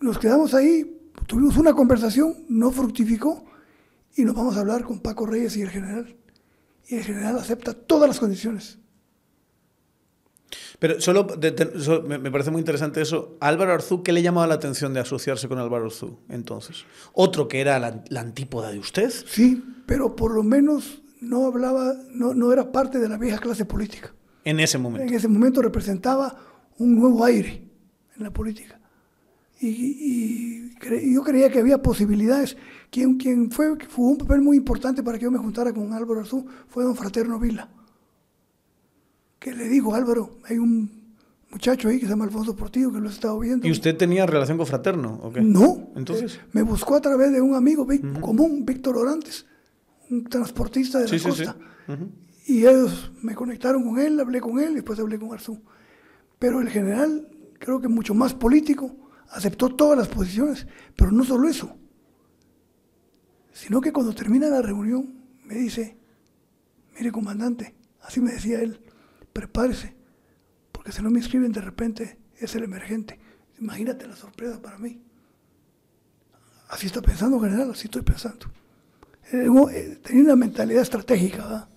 Speaker 2: Nos quedamos ahí, tuvimos una conversación, no fructificó, y nos vamos a hablar con Paco Reyes y el general. Y el general acepta todas las condiciones.
Speaker 1: Pero solo, me parece muy interesante eso. Álvaro Arzú, ¿qué le llamaba la atención de asociarse con Álvaro Arzú entonces? ¿Otro que era la, antípoda de usted?
Speaker 2: Sí, pero por lo menos no hablaba, no, no era parte de la vieja clase política.
Speaker 1: En ese momento.
Speaker 2: En ese momento representaba un nuevo aire en la política. Y, yo creía que había posibilidades. Quien, quien fue, jugó un papel muy importante para que yo me juntara con Álvaro Arzú fue don Fraterno Vila que le digo, Álvaro, hay un muchacho ahí que se llama Alfonso Portillo que lo he estado viendo.
Speaker 1: ¿Y usted tenía relación con Fraterno? ¿o
Speaker 2: No. Entonces. me buscó a través de un amigo común, Víctor Orantes, un transportista de la costa. Y ellos me conectaron con él, hablé con él después hablé con Arzú. Pero el general, creo que mucho más político, aceptó todas las posiciones. Pero no solo eso, sino que cuando termina la reunión me dice, mire comandante, así me decía él, prepárese, porque si no me inscriben de repente es el emergente. Imagínate la sorpresa para mí. Así está pensando, general, así estoy pensando. Eh, eh, tenía una mentalidad estratégica.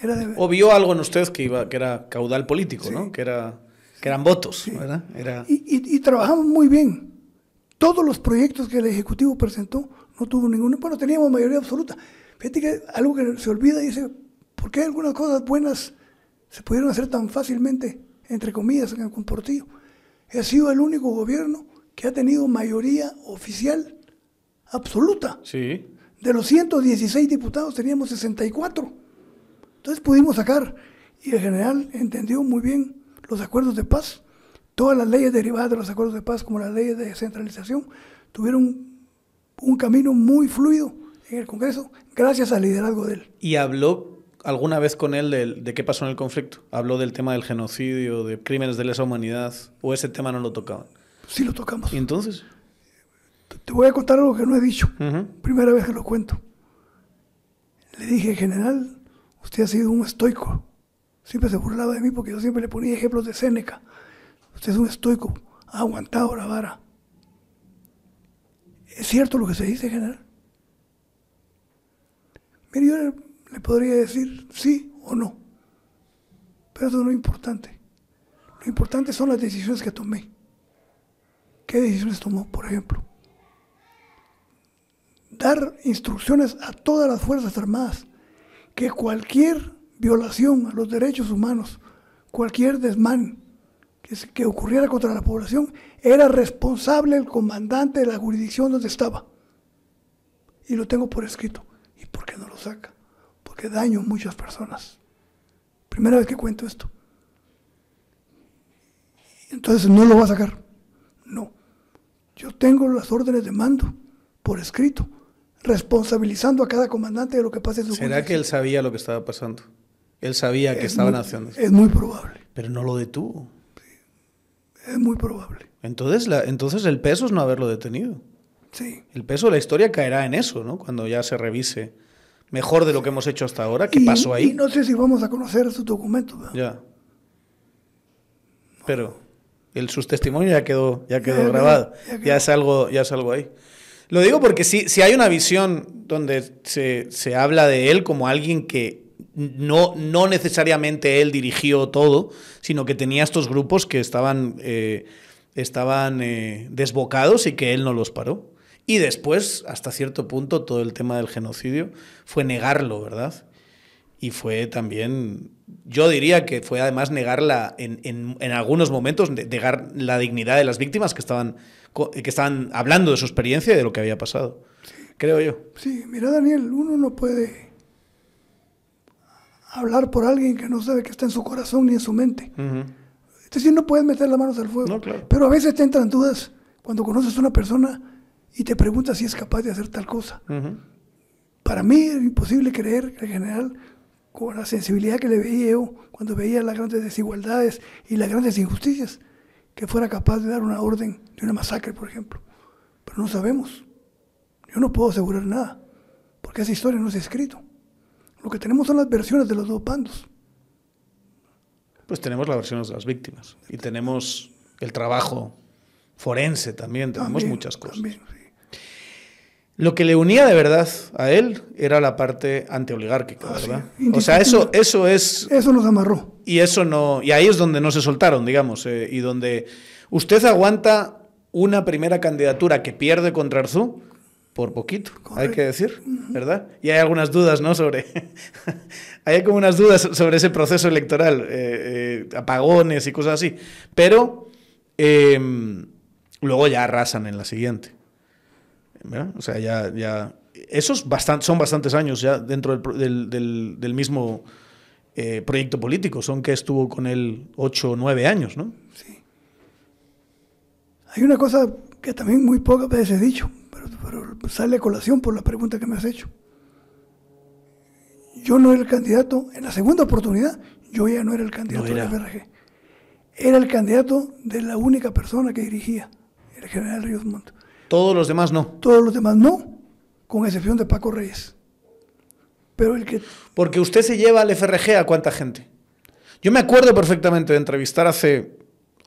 Speaker 1: Era o vio algo en usted que, iba, que era caudal político, ¿no? que, era, que eran votos. ¿verdad? Era...
Speaker 2: Y, y, trabajamos muy bien. Todos los proyectos que el Ejecutivo presentó no tuvo ninguno. Bueno, teníamos mayoría absoluta. Fíjate que algo que se olvida y dice, ¿por qué hay algunas cosas buenas se pudieron hacer tan fácilmente, entre comillas, en el Portillo. He sido el único gobierno que ha tenido mayoría oficial absoluta.
Speaker 1: Sí.
Speaker 2: De los 116 diputados teníamos 64. Entonces pudimos sacar, y el general entendió muy bien los acuerdos de paz. Todas las leyes derivadas de los acuerdos de paz, como las leyes de descentralización, tuvieron un camino muy fluido en el Congreso gracias al liderazgo de él.
Speaker 1: ¿Y habló alguna vez con él de, qué pasó en el conflicto? ¿Habló del tema del genocidio, de crímenes de lesa humanidad? ¿O ese tema no lo tocaban?
Speaker 2: Sí lo tocamos.
Speaker 1: ¿Y entonces?
Speaker 2: Te voy a contar algo que no he dicho. Primera vez que lo cuento. Le dije, general, usted ha sido un estoico. Siempre se burlaba de mí porque yo siempre le ponía ejemplos de Séneca. Usted es un estoico, ha aguantado la vara. ¿Es cierto lo que se dice, general? Mire, yo le podría decir sí o no. Pero eso no es importante. Lo importante son las decisiones que tomé. ¿Qué decisiones tomó, por ejemplo? Dar instrucciones a todas las Fuerzas Armadas que cualquier violación a los derechos humanos, cualquier desmán que, que ocurriera contra la población, era responsable el comandante de la jurisdicción donde estaba. Y lo tengo por escrito. ¿Y por qué no lo saca? Que daño a muchas personas. Primera vez que cuento esto. Entonces no lo va a sacar. No. Yo tengo las órdenes de mando por escrito, responsabilizando a cada comandante de lo que pase en su
Speaker 1: ¿Será que él sabía lo que estaba pasando? Él sabía que estaban haciendo
Speaker 2: Es muy probable.
Speaker 1: Pero no lo detuvo.
Speaker 2: es muy probable.
Speaker 1: Entonces, la, entonces el peso es no haberlo detenido.
Speaker 2: Sí.
Speaker 1: El peso de la historia caerá en eso, ¿no? Cuando ya se revise mejor de lo que hemos hecho hasta ahora. ¿Qué pasó ahí?
Speaker 2: Y no sé si vamos a conocer sus documentos.
Speaker 1: Ya. Pero el, sus testimonios ya quedó, ya quedó grabado. Ya, es algo, ya es algo ahí. Lo digo porque si, si hay una visión donde se, se, habla de él como alguien que no, no necesariamente él dirigió todo, sino que tenía estos grupos que estaban, eh, estaban eh, desbocados y que él no los paró. Y después, hasta cierto punto, todo el tema del genocidio fue negarlo, ¿verdad? Y fue también, yo diría que fue además negarla en, en, algunos momentos, negar la dignidad de las víctimas que estaban, que estaban hablando de su experiencia y de lo que había pasado, creo yo.
Speaker 2: Sí, mira Daniel, uno no puede hablar por alguien que no sabe que está en su corazón ni en su mente. Es decir, no puedes meter las manos al fuego. Pero a veces te entran dudas cuando conoces a una persona y te preguntas si es capaz de hacer tal cosa. Para mí es imposible creer que el general, con la sensibilidad que le veía yo cuando veía las grandes desigualdades y las grandes injusticias, que fuera capaz de dar una orden de una masacre, por ejemplo. Pero no sabemos. Yo no puedo asegurar nada. porque esa historia no se ha escrito. Lo que tenemos son las versiones de los dos bandos.
Speaker 1: Pues tenemos las versiones de las víctimas y tenemos el trabajo forense también, tenemos muchas cosas. Lo que le unía de verdad a él era la parte antioligárquica, ah, ¿verdad? O sea, eso, eso es...
Speaker 2: Eso nos amarró.
Speaker 1: Y eso no... Y ahí es donde no se soltaron, digamos, eh, y donde usted aguanta una primera candidatura que pierde contra Arzú por poquito, hay que decir, ¿verdad? Y hay algunas dudas, ¿no? Sobre... hay como unas dudas sobre ese proceso electoral, eh, eh, apagones y cosas así. Pero em, luego ya arrasan en la siguiente. O sea, ya, ya esos son bastantes años ya dentro del, mismo eh, proyecto político. Son que estuvo con él ocho o nueve años, ¿no? Sí.
Speaker 2: Hay una cosa que también muy pocas veces he dicho, pero, sale a colación por la pregunta que me has hecho. Yo no era el candidato, en la segunda oportunidad, yo ya no era el candidato de la FRG. Era el candidato de la única persona que dirigía, el general Ríos Montt.
Speaker 1: Todos los demás no.
Speaker 2: Todos los demás no, con excepción de Paco Reyes. Pero el que...
Speaker 1: Porque usted se lleva al FRG a cuánta gente. Yo me acuerdo perfectamente de entrevistar hace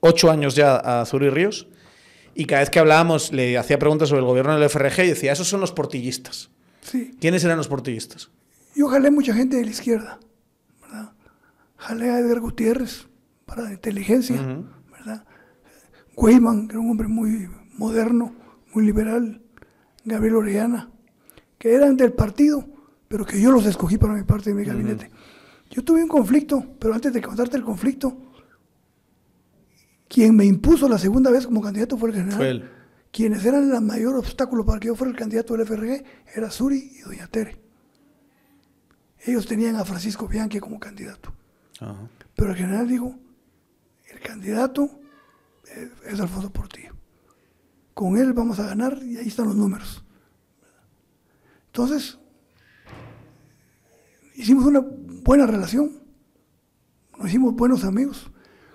Speaker 1: ocho años ya a Zuri Ríos y cada vez que hablábamos le hacía preguntas sobre el gobierno del FRG y decía, esos son los portillistas. Sí. ¿Quiénes eran los portillistas?
Speaker 2: Yo jalé mucha gente de la izquierda, ¿verdad? Jalé a Edgar Gutiérrez para la inteligencia, ¿verdad? Weyman, que era un hombre muy moderno, muy liberal, Gabriel Orellana, que eran del partido, pero que yo los escogí para mi parte de mi gabinete. Yo tuve un conflicto, pero antes de contarte el conflicto, quien me impuso la segunda vez como candidato fue el general. Quienes eran el mayor obstáculo para que yo fuera el candidato del FRG era Suri y Doña Tere. Ellos tenían a Francisco Bianchi como candidato. Pero el general dijo, el candidato es Alfonso Portillo con él vamos a ganar y ahí están los números. Entonces, hicimos una buena relación, nos hicimos buenos amigos.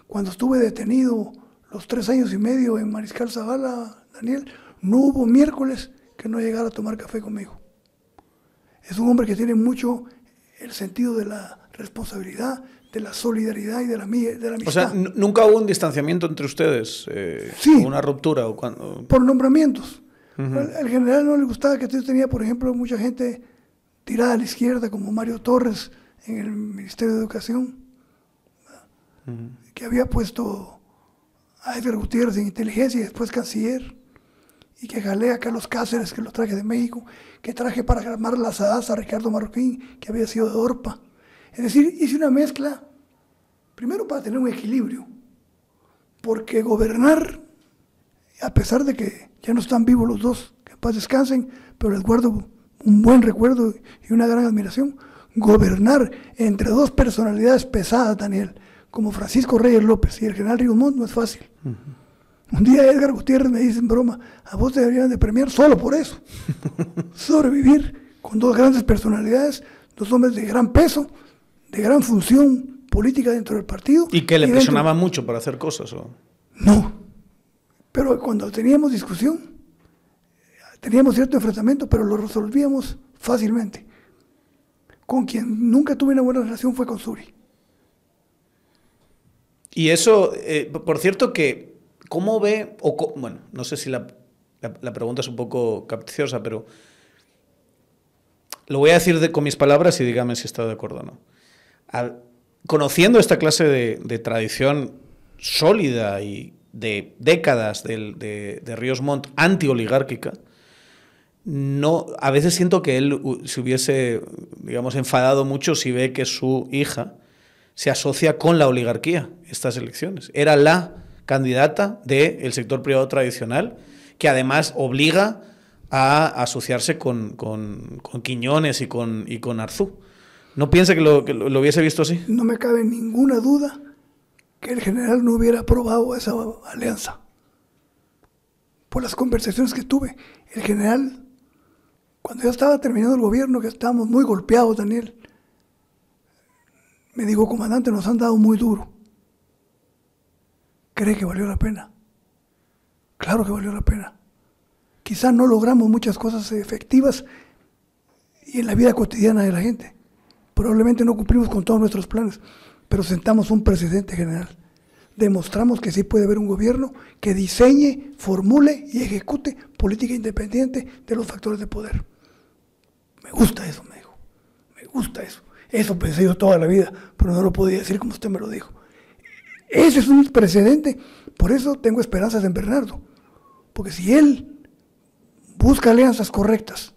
Speaker 2: Cuando estuve detenido los tres años y medio en Mariscal Zavala, Daniel, no hubo miércoles que no llegara a tomar café conmigo. Es un hombre que tiene mucho el sentido de la responsabilidad, de la solidaridad y de la, de la amistad.
Speaker 1: O sea, nunca hubo un distanciamiento entre ustedes, eh,
Speaker 2: sí,
Speaker 1: una ruptura o cuando...
Speaker 2: Por nombramientos. Al general no le gustaba que yo tenía, por ejemplo, mucha gente tirada a la izquierda, como Mario Torres en el Ministerio de Educación, que había puesto a Edgar Gutiérrez en inteligencia y después canciller, y que jalé a Carlos Cáceres, que lo traje de México, que traje para armar las hadas a Ricardo Marroquín, que había sido de Orpa es decir, hice una mezcla, primero para tener un equilibrio, porque gobernar, a pesar de que ya no están vivos los dos, que paz descansen, pero les guardo un buen recuerdo y una gran admiración, gobernar entre dos personalidades pesadas, Daniel, como Francisco Reyes López y el general Río Montt, no es fácil. Un día Edgar Gutiérrez me dice en broma, a vos te deberían de premiar solo por eso. Sobrevivir con dos grandes personalidades, dos hombres de gran peso, de gran función política dentro del partido.
Speaker 1: ¿Y que le presionaba mucho para hacer cosas? ¿o?
Speaker 2: No, pero cuando teníamos discusión, teníamos cierto enfrentamiento, pero lo resolvíamos fácilmente. Con quien nunca tuve una buena relación fue con Suri.
Speaker 1: Y eso, eh, por cierto, que, ¿cómo ve, o bueno, no sé si la, la, pregunta es un poco capciosa, pero lo voy a decir con mis palabras y dígame si está de acuerdo o no conociendo esta clase de, tradición sólida y de décadas de, de, Ríos Montt anti-oligárquica, no, a veces siento que él se hubiese, digamos, enfadado mucho si ve que su hija se asocia con la oligarquía estas elecciones. Era la candidata del sector privado tradicional que además obliga a asociarse con, con, con Quiñones y con, y con Arzú. ¿No piensa que lo, lo, hubiese visto así?
Speaker 2: No me cabe ninguna duda que el general no hubiera aprobado esa alianza. Por las conversaciones que tuve, el general, cuando ya estaba terminando el gobierno, que estábamos muy golpeados, Daniel, me dijo, comandante, nos han dado muy duro. ¿Cree que valió la pena? Claro que valió la pena. Quizá no logramos muchas cosas efectivas y en la vida cotidiana de la gente. Probablemente no cumplimos con todos nuestros planes, pero sentamos un presidente general. Demostramos que sí puede haber un gobierno que diseñe, formule y ejecute política independiente de los factores de poder. Me gusta eso, me dijo. Me gusta eso. Eso pensé yo toda la vida, pero no lo podía decir como usted me lo dijo. Ese es un precedente. Por eso tengo esperanzas en Bernardo. Porque si él busca alianzas correctas,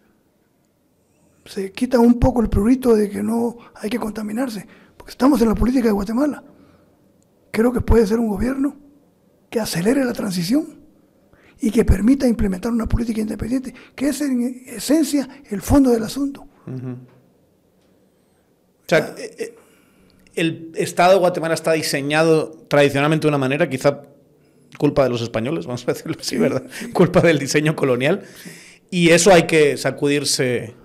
Speaker 2: se quita un poco el prurito de que no hay que contaminarse, porque estamos en la política de Guatemala. Creo que puede ser un gobierno que acelere la transición y que permita implementar una política independiente, que es en esencia el fondo del asunto.
Speaker 1: O sea, eh, eh, el Estado de Guatemala está diseñado tradicionalmente de una manera, quizá culpa de los españoles, vamos a decirlo así, ¿verdad? Culpa del diseño colonial. Y eso hay que sacudirse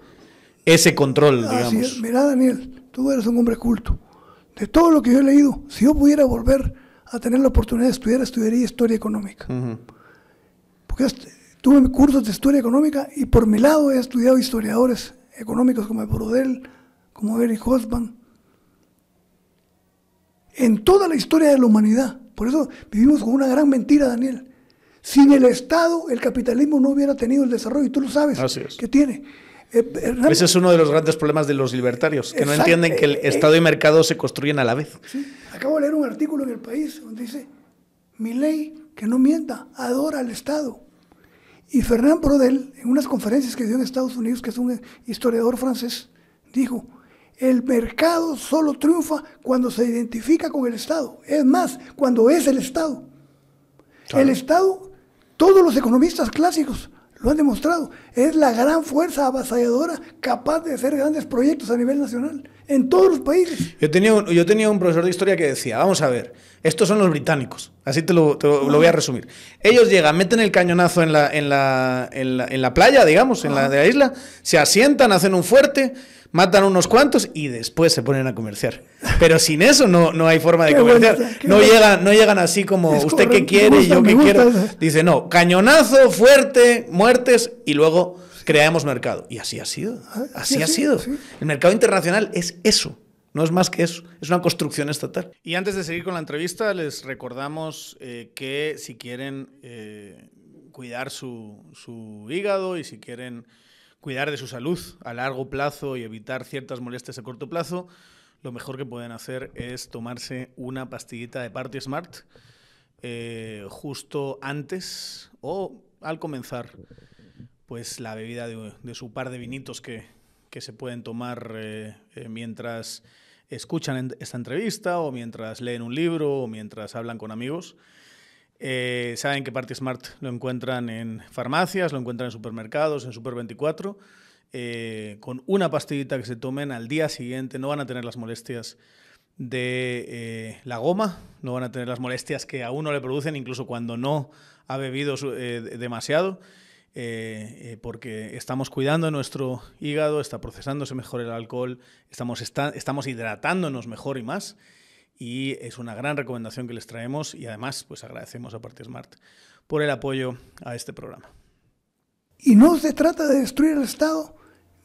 Speaker 1: ese control, digamos.
Speaker 2: Mira, Daniel, tú eres un hombre culto. De todo lo que yo he leído, si yo pudiera volver a tener la oportunidad de estudiar, estudiaría historia económica. Porque tuve cursos de historia económica y por mi lado he estudiado historiadores económicos como Brodel, como Eric Hobsbawm. En toda la historia de la humanidad, por eso vivimos con una gran mentira, Daniel. Sin el Estado, el capitalismo no hubiera tenido el desarrollo, y tú lo sabes, que tiene.
Speaker 1: Eh, Ese es uno de los grandes problemas de los libertarios, que no entienden que el eh, Estado y mercado se construyen a la vez.
Speaker 2: Acabo de leer un artículo en El País donde dice, mi ley, que no mienta, adora al Estado. Y Fernand Brodel, en unas conferencias que dio en Estados Unidos, que es un historiador francés, dijo, el mercado solo triunfa cuando se identifica con el Estado. Es más, cuando es el Estado. El Estado, todos los economistas clásicos lo han demostrado. Es la gran fuerza avasalladora capaz de hacer grandes proyectos a nivel nacional en todos los países.
Speaker 1: Yo tenía, un, yo tenía un profesor de historia que decía, vamos a ver, estos son los británicos, así te lo, voy a resumir. Ellos llegan, meten el cañonazo en la, en la, en la, playa, digamos, en la de la isla, se asientan, hacen un fuerte matan unos cuantos y después se ponen a comerciar. Pero sin eso no, no hay forma de comerciar. no, llegan, no llegan así como usted que quiere y yo que quiero. Dice, no, cañonazo, fuerte, muertes y luego creamos mercado. Y así ha sido. Ah, así, ha sido. El mercado internacional es eso. No es más que eso, es una construcción estatal. Y antes de seguir con la entrevista, les recordamos eh, que si quieren eh, cuidar su, su hígado y si quieren cuidar de su salud a largo plazo y evitar ciertas molestias a corto plazo, lo mejor que pueden hacer es tomarse una pastillita de Party Smart eh, justo antes o al comenzar pues la bebida de, su par de vinitos que, se pueden tomar eh, eh, mientras escuchan esta entrevista o mientras leen un libro o mientras hablan con amigos. Eh, saben que Party Smart lo encuentran en farmacias, lo encuentran en supermercados, en Super 24. Eh, con una pastillita que se tomen al día siguiente no van a tener las molestias de eh, la goma, no van a tener las molestias que a uno le producen incluso cuando no ha bebido demasiado, porque estamos cuidando nuestro hígado, está procesándose mejor el alcohol, estamos, estamos hidratándonos mejor y más y es una gran recomendación que les traemos y además pues agradecemos a Party Smart por el apoyo a este programa.
Speaker 2: Y no se trata de destruir el Estado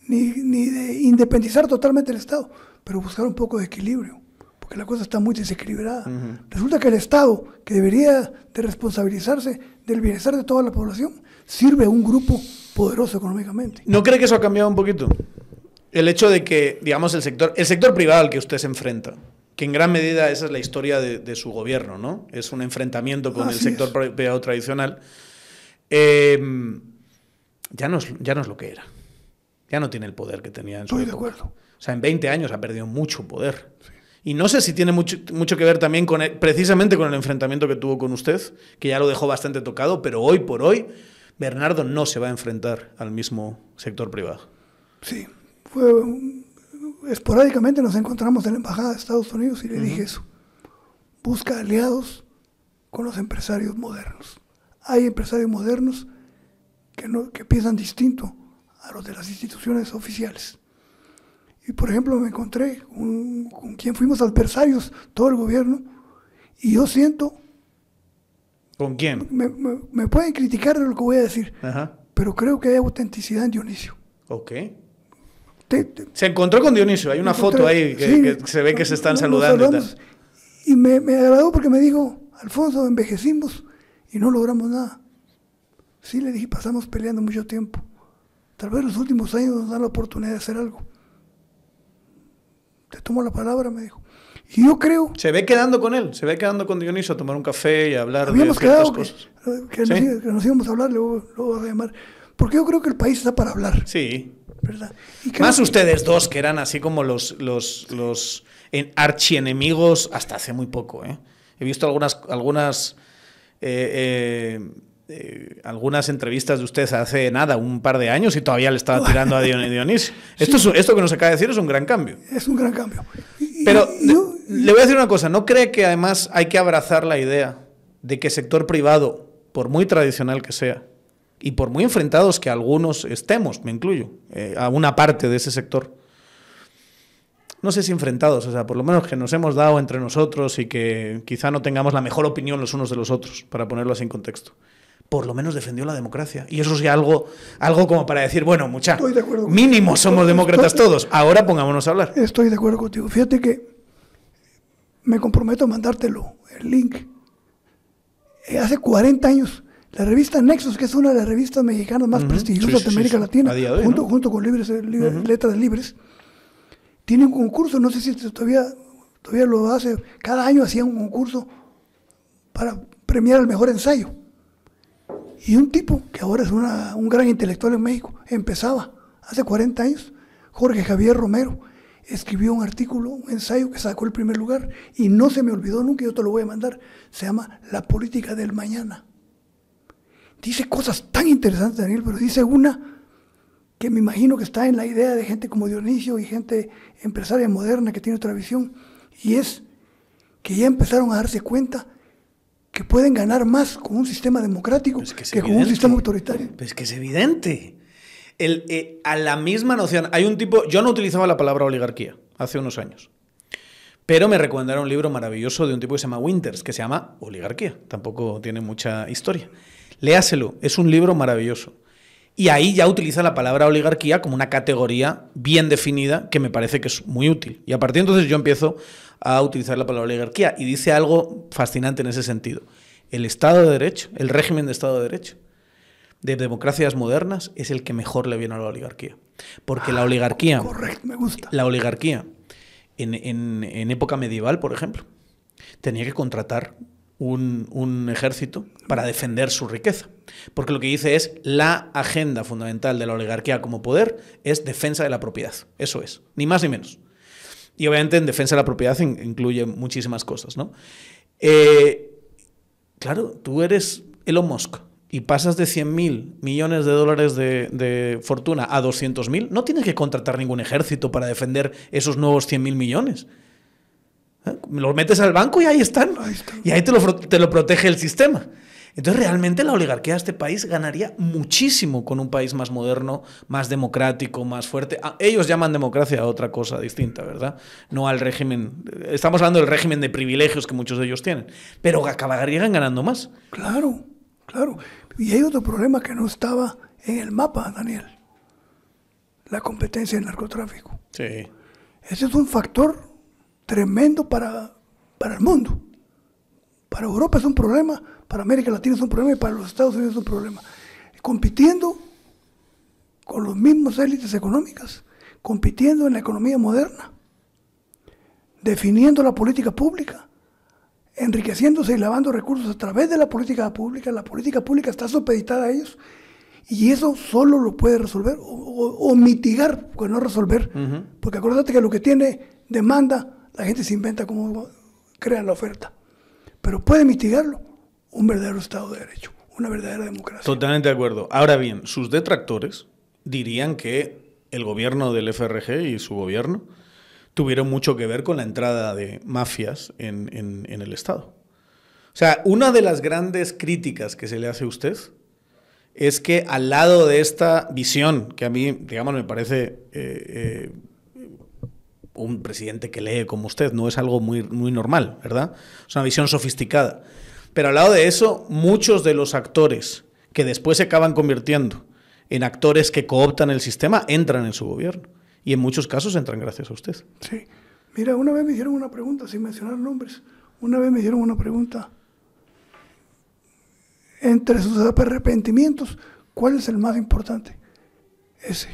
Speaker 2: ni, ni de independizar totalmente el Estado, pero buscar un poco de equilibrio, porque la cosa está muy desequilibrada. Resulta que el Estado, que debería de responsabilizarse del bienestar de toda la población, sirve a un grupo poderoso económicamente.
Speaker 1: ¿No cree que eso ha cambiado un poquito? El hecho de que, digamos, el sector, el sector privado al que usted se enfrenta, que en gran medida esa es la historia de, su gobierno, ¿no? Es un enfrentamiento con el sector privado tradicional. Em, ya, no es, ya no es lo que era. Ya no tiene el poder que tenía en su
Speaker 2: Estoy de acuerdo.
Speaker 1: O sea, en 20 años ha perdido mucho poder. Y no sé si tiene mucho, mucho que ver también con precisamente con el enfrentamiento que tuvo con usted, que ya lo dejó bastante tocado, pero hoy por hoy Bernardo no se va a enfrentar al mismo sector privado.
Speaker 2: Sí, fue un esporádicamente nos encontramos en la Embajada de Estados Unidos y le dije eso. Busca aliados con los empresarios modernos. Hay empresarios modernos que, no, que piensan distinto a los de las instituciones oficiales. Y por ejemplo me encontré con, quien fuimos adversarios, todo el gobierno, y yo siento...
Speaker 1: ¿Con quién?
Speaker 2: Me, pueden criticar de lo que voy a decir, pero creo que hay autenticidad en Dionisio.
Speaker 1: Ok se encontró con Dionisio, hay una foto ahí que, se ve que se están saludando.
Speaker 2: Y, me, me, agradó porque me dijo, Alfonso, envejecimos y no logramos nada. Sí, le dije, pasamos peleando mucho tiempo. Tal vez los últimos años nos dan la oportunidad de hacer algo. Te tomo la palabra, me dijo. Y yo creo...
Speaker 1: Se ve quedando con él, se ve quedando con Dionisio a tomar un café y a hablar de ciertas cosas.
Speaker 2: Que, que, nos, íbamos a hablar, luego, luego a llamar. Porque yo creo que el país está para hablar.
Speaker 1: Sí. ¿Verdad? Más ustedes dos, que eran así como los, los, los archienemigos hasta hace muy poco. ¿eh? He visto algunas, algunas, eh, eh, algunas entrevistas de ustedes hace nada, un par de años, y todavía le estaba tirando a Dionisio. Esto, esto que nos acaba de decir es un gran cambio.
Speaker 2: Es un gran cambio.
Speaker 1: Pero le voy a decir una cosa, ¿no cree que además hay que abrazar la idea de que sector privado, por muy tradicional que sea, y por muy enfrentados que algunos estemos, me incluyo, eh, a una parte de ese sector, no sé si enfrentados, o sea, por lo menos que nos hemos dado entre nosotros y que quizá no tengamos la mejor opinión los unos de los otros, para ponerlo así en contexto. Por lo menos defendió la democracia. Y eso sí, algo, algo como para decir, bueno, mucha, mínimo somos demócratas todos. Ahora pongámonos a hablar.
Speaker 2: Estoy de acuerdo contigo. Fíjate que me comprometo a mandártelo, el link. Eh, hace 40 años la revista Nexos, que es una de las revistas mexicanas más prestigiosas de América Latina, junto, junto con libres, eh, Letras Libres, tiene un concurso, no sé si todavía, todavía lo hace, cada año hacía un concurso para premiar el mejor ensayo. Y un tipo, que ahora es un gran intelectual en México, empezaba hace 40 años, Jorge Javier Romero, escribió un artículo, un ensayo que sacó el primer lugar y no se me olvidó nunca, yo te lo voy a mandar, se llama La política del mañana dice cosas tan interesantes, Daniel, pero dice una que me imagino que está en la idea de gente como Dionisio y gente empresaria moderna que tiene otra visión, y es que ya empezaron a darse cuenta que pueden ganar más con un sistema democrático que, con un sistema autoritario.
Speaker 1: Pues que es evidente. El, eh, a la misma noción, hay un tipo, yo no utilizaba la palabra oligarquía hace unos años, pero me recomendaron un libro maravilloso de un tipo que se llama Winters, que se llama Oligarquía, tampoco tiene mucha historia. Léaselo, es un libro maravilloso. Y ahí ya utiliza la palabra oligarquía como una categoría bien definida que me parece que es muy útil. Y a partir de entonces yo empiezo a utilizar la palabra oligarquía y dice algo fascinante en ese sentido. El Estado de Derecho, el régimen de Estado de Derecho de democracias modernas es el que mejor le viene a la oligarquía. Porque la ah, oligarquía...
Speaker 2: Correcto, me gusta.
Speaker 1: La oligarquía, en, en época medieval, por ejemplo, tenía que contratar un, ejército para defender su riqueza. Porque lo que dice es la agenda fundamental de la oligarquía como poder es defensa de la propiedad. Eso es, ni más ni menos. Y obviamente en defensa de la propiedad incluye muchísimas cosas, ¿no? Eh, claro, tú eres Elon Musk y pasas de 100 mil millones de dólares de, fortuna a 200 mil, no tienes que contratar ningún ejército para defender esos nuevos 100 mil millones. Los metes al banco y ahí están. Y ahí te lo, te lo protege el sistema. Entonces, realmente la oligarquía de este país ganaría muchísimo con un país más moderno, más democrático, más fuerte. Ah, ellos llaman democracia a otra cosa distinta, ¿verdad? No al régimen. Estamos hablando del régimen de privilegios que muchos de ellos tienen. Pero acabarían ganando más.
Speaker 2: Claro, claro. Y hay otro problema que no estaba en el mapa, Daniel. La competencia del narcotráfico.
Speaker 1: Sí.
Speaker 2: Ese es un factor tremendo para, para el mundo. Para Europa es un problema, para América Latina es un problema y para los Estados Unidos es un problema. Compitiendo con los mismos élites económicas, compitiendo en la economía moderna, definiendo la política pública, enriqueciéndose y lavando recursos a través de la política pública. La política pública está supeditada a ellos y eso solo lo puede resolver o, mitigar, pues no resolver. Porque acuérdate que lo que tiene demanda la gente se inventa cómo crean la oferta. Pero puede mitigarlo un verdadero Estado de Derecho, una verdadera democracia.
Speaker 1: Totalmente de acuerdo. Ahora bien, sus detractores dirían que el gobierno del FRG y su gobierno tuvieron mucho que ver con la entrada de mafias en, el Estado. O sea, una de las grandes críticas que se le hace a usted es que al lado de esta visión, que a mí, digamos, me parece eh, eh, un presidente que lee como usted, no es algo muy, muy normal, ¿verdad? Es una visión sofisticada. Pero al lado de eso, muchos de los actores que después se acaban convirtiendo en actores que cooptan el sistema entran en su gobierno. Y en muchos casos entran gracias a usted.
Speaker 2: Sí. Mira, una vez me hicieron una pregunta, sin mencionar nombres. Una vez me hicieron una pregunta. Entre sus arrepentimientos, ¿cuál es el más importante? Ese,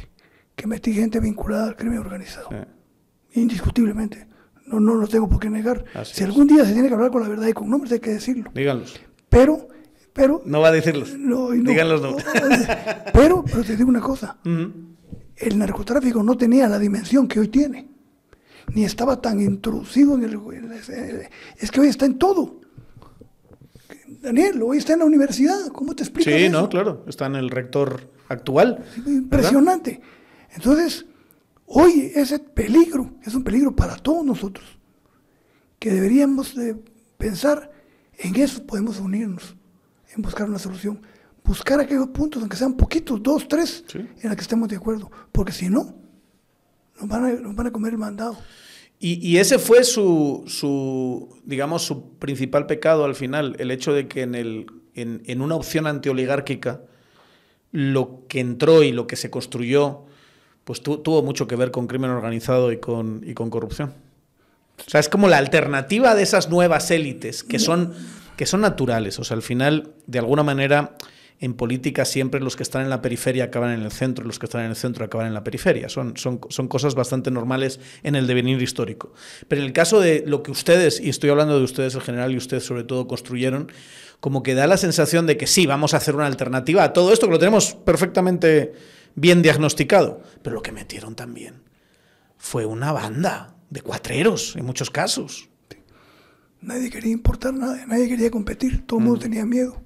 Speaker 2: que metí gente vinculada al crimen organizado. Indiscutiblemente. No, no lo tengo por qué negar. si algún día se tiene que hablar con la verdad y con nombres, hay que decirlo.
Speaker 1: Díganlos.
Speaker 2: Pero, pero...
Speaker 1: No va a decirlos. No, Díganlos no.
Speaker 2: Pero, pero te digo una cosa. El narcotráfico no tenía la dimensión que hoy tiene. Ni estaba tan introducido en el... Es que hoy está en todo. Daniel, hoy está en la universidad. ¿Cómo te explicas
Speaker 1: Sí, no, claro. Está en el rector actual.
Speaker 2: Impresionante. Entonces, hoy ese peligro es un peligro para todos nosotros. Que deberíamos de pensar en eso, podemos unirnos, en buscar una solución. Buscar aquellos puntos, aunque sean poquitos, dos, tres, en los que estemos de acuerdo. Porque si no, nos van a, nos van a comer el mandado.
Speaker 1: Y, ese fue su, su, digamos, su principal pecado al final, el hecho de que en, el, en, una opción antioligárquica lo que entró y lo que se construyó pues tuvo mucho que ver con crimen organizado y con, y con corrupción. O sea, es como la alternativa de esas nuevas élites que son, que son naturales. O sea, al final, de alguna manera, en política siempre los que están en la periferia acaban en el centro y los que están en el centro acaban en la periferia. Son, son, son cosas bastante normales en el devenir histórico. Pero en el caso de lo que ustedes, y estoy hablando de ustedes en general y ustedes sobre todo construyeron, como que da la sensación de que sí, vamos a hacer una alternativa a todo esto que lo tenemos perfectamente bien diagnosticado. Pero lo que metieron también fue una banda de cuatreros en muchos casos.
Speaker 2: Nadie quería importar nada, nadie quería competir, todo el mundo mm. tenía miedo.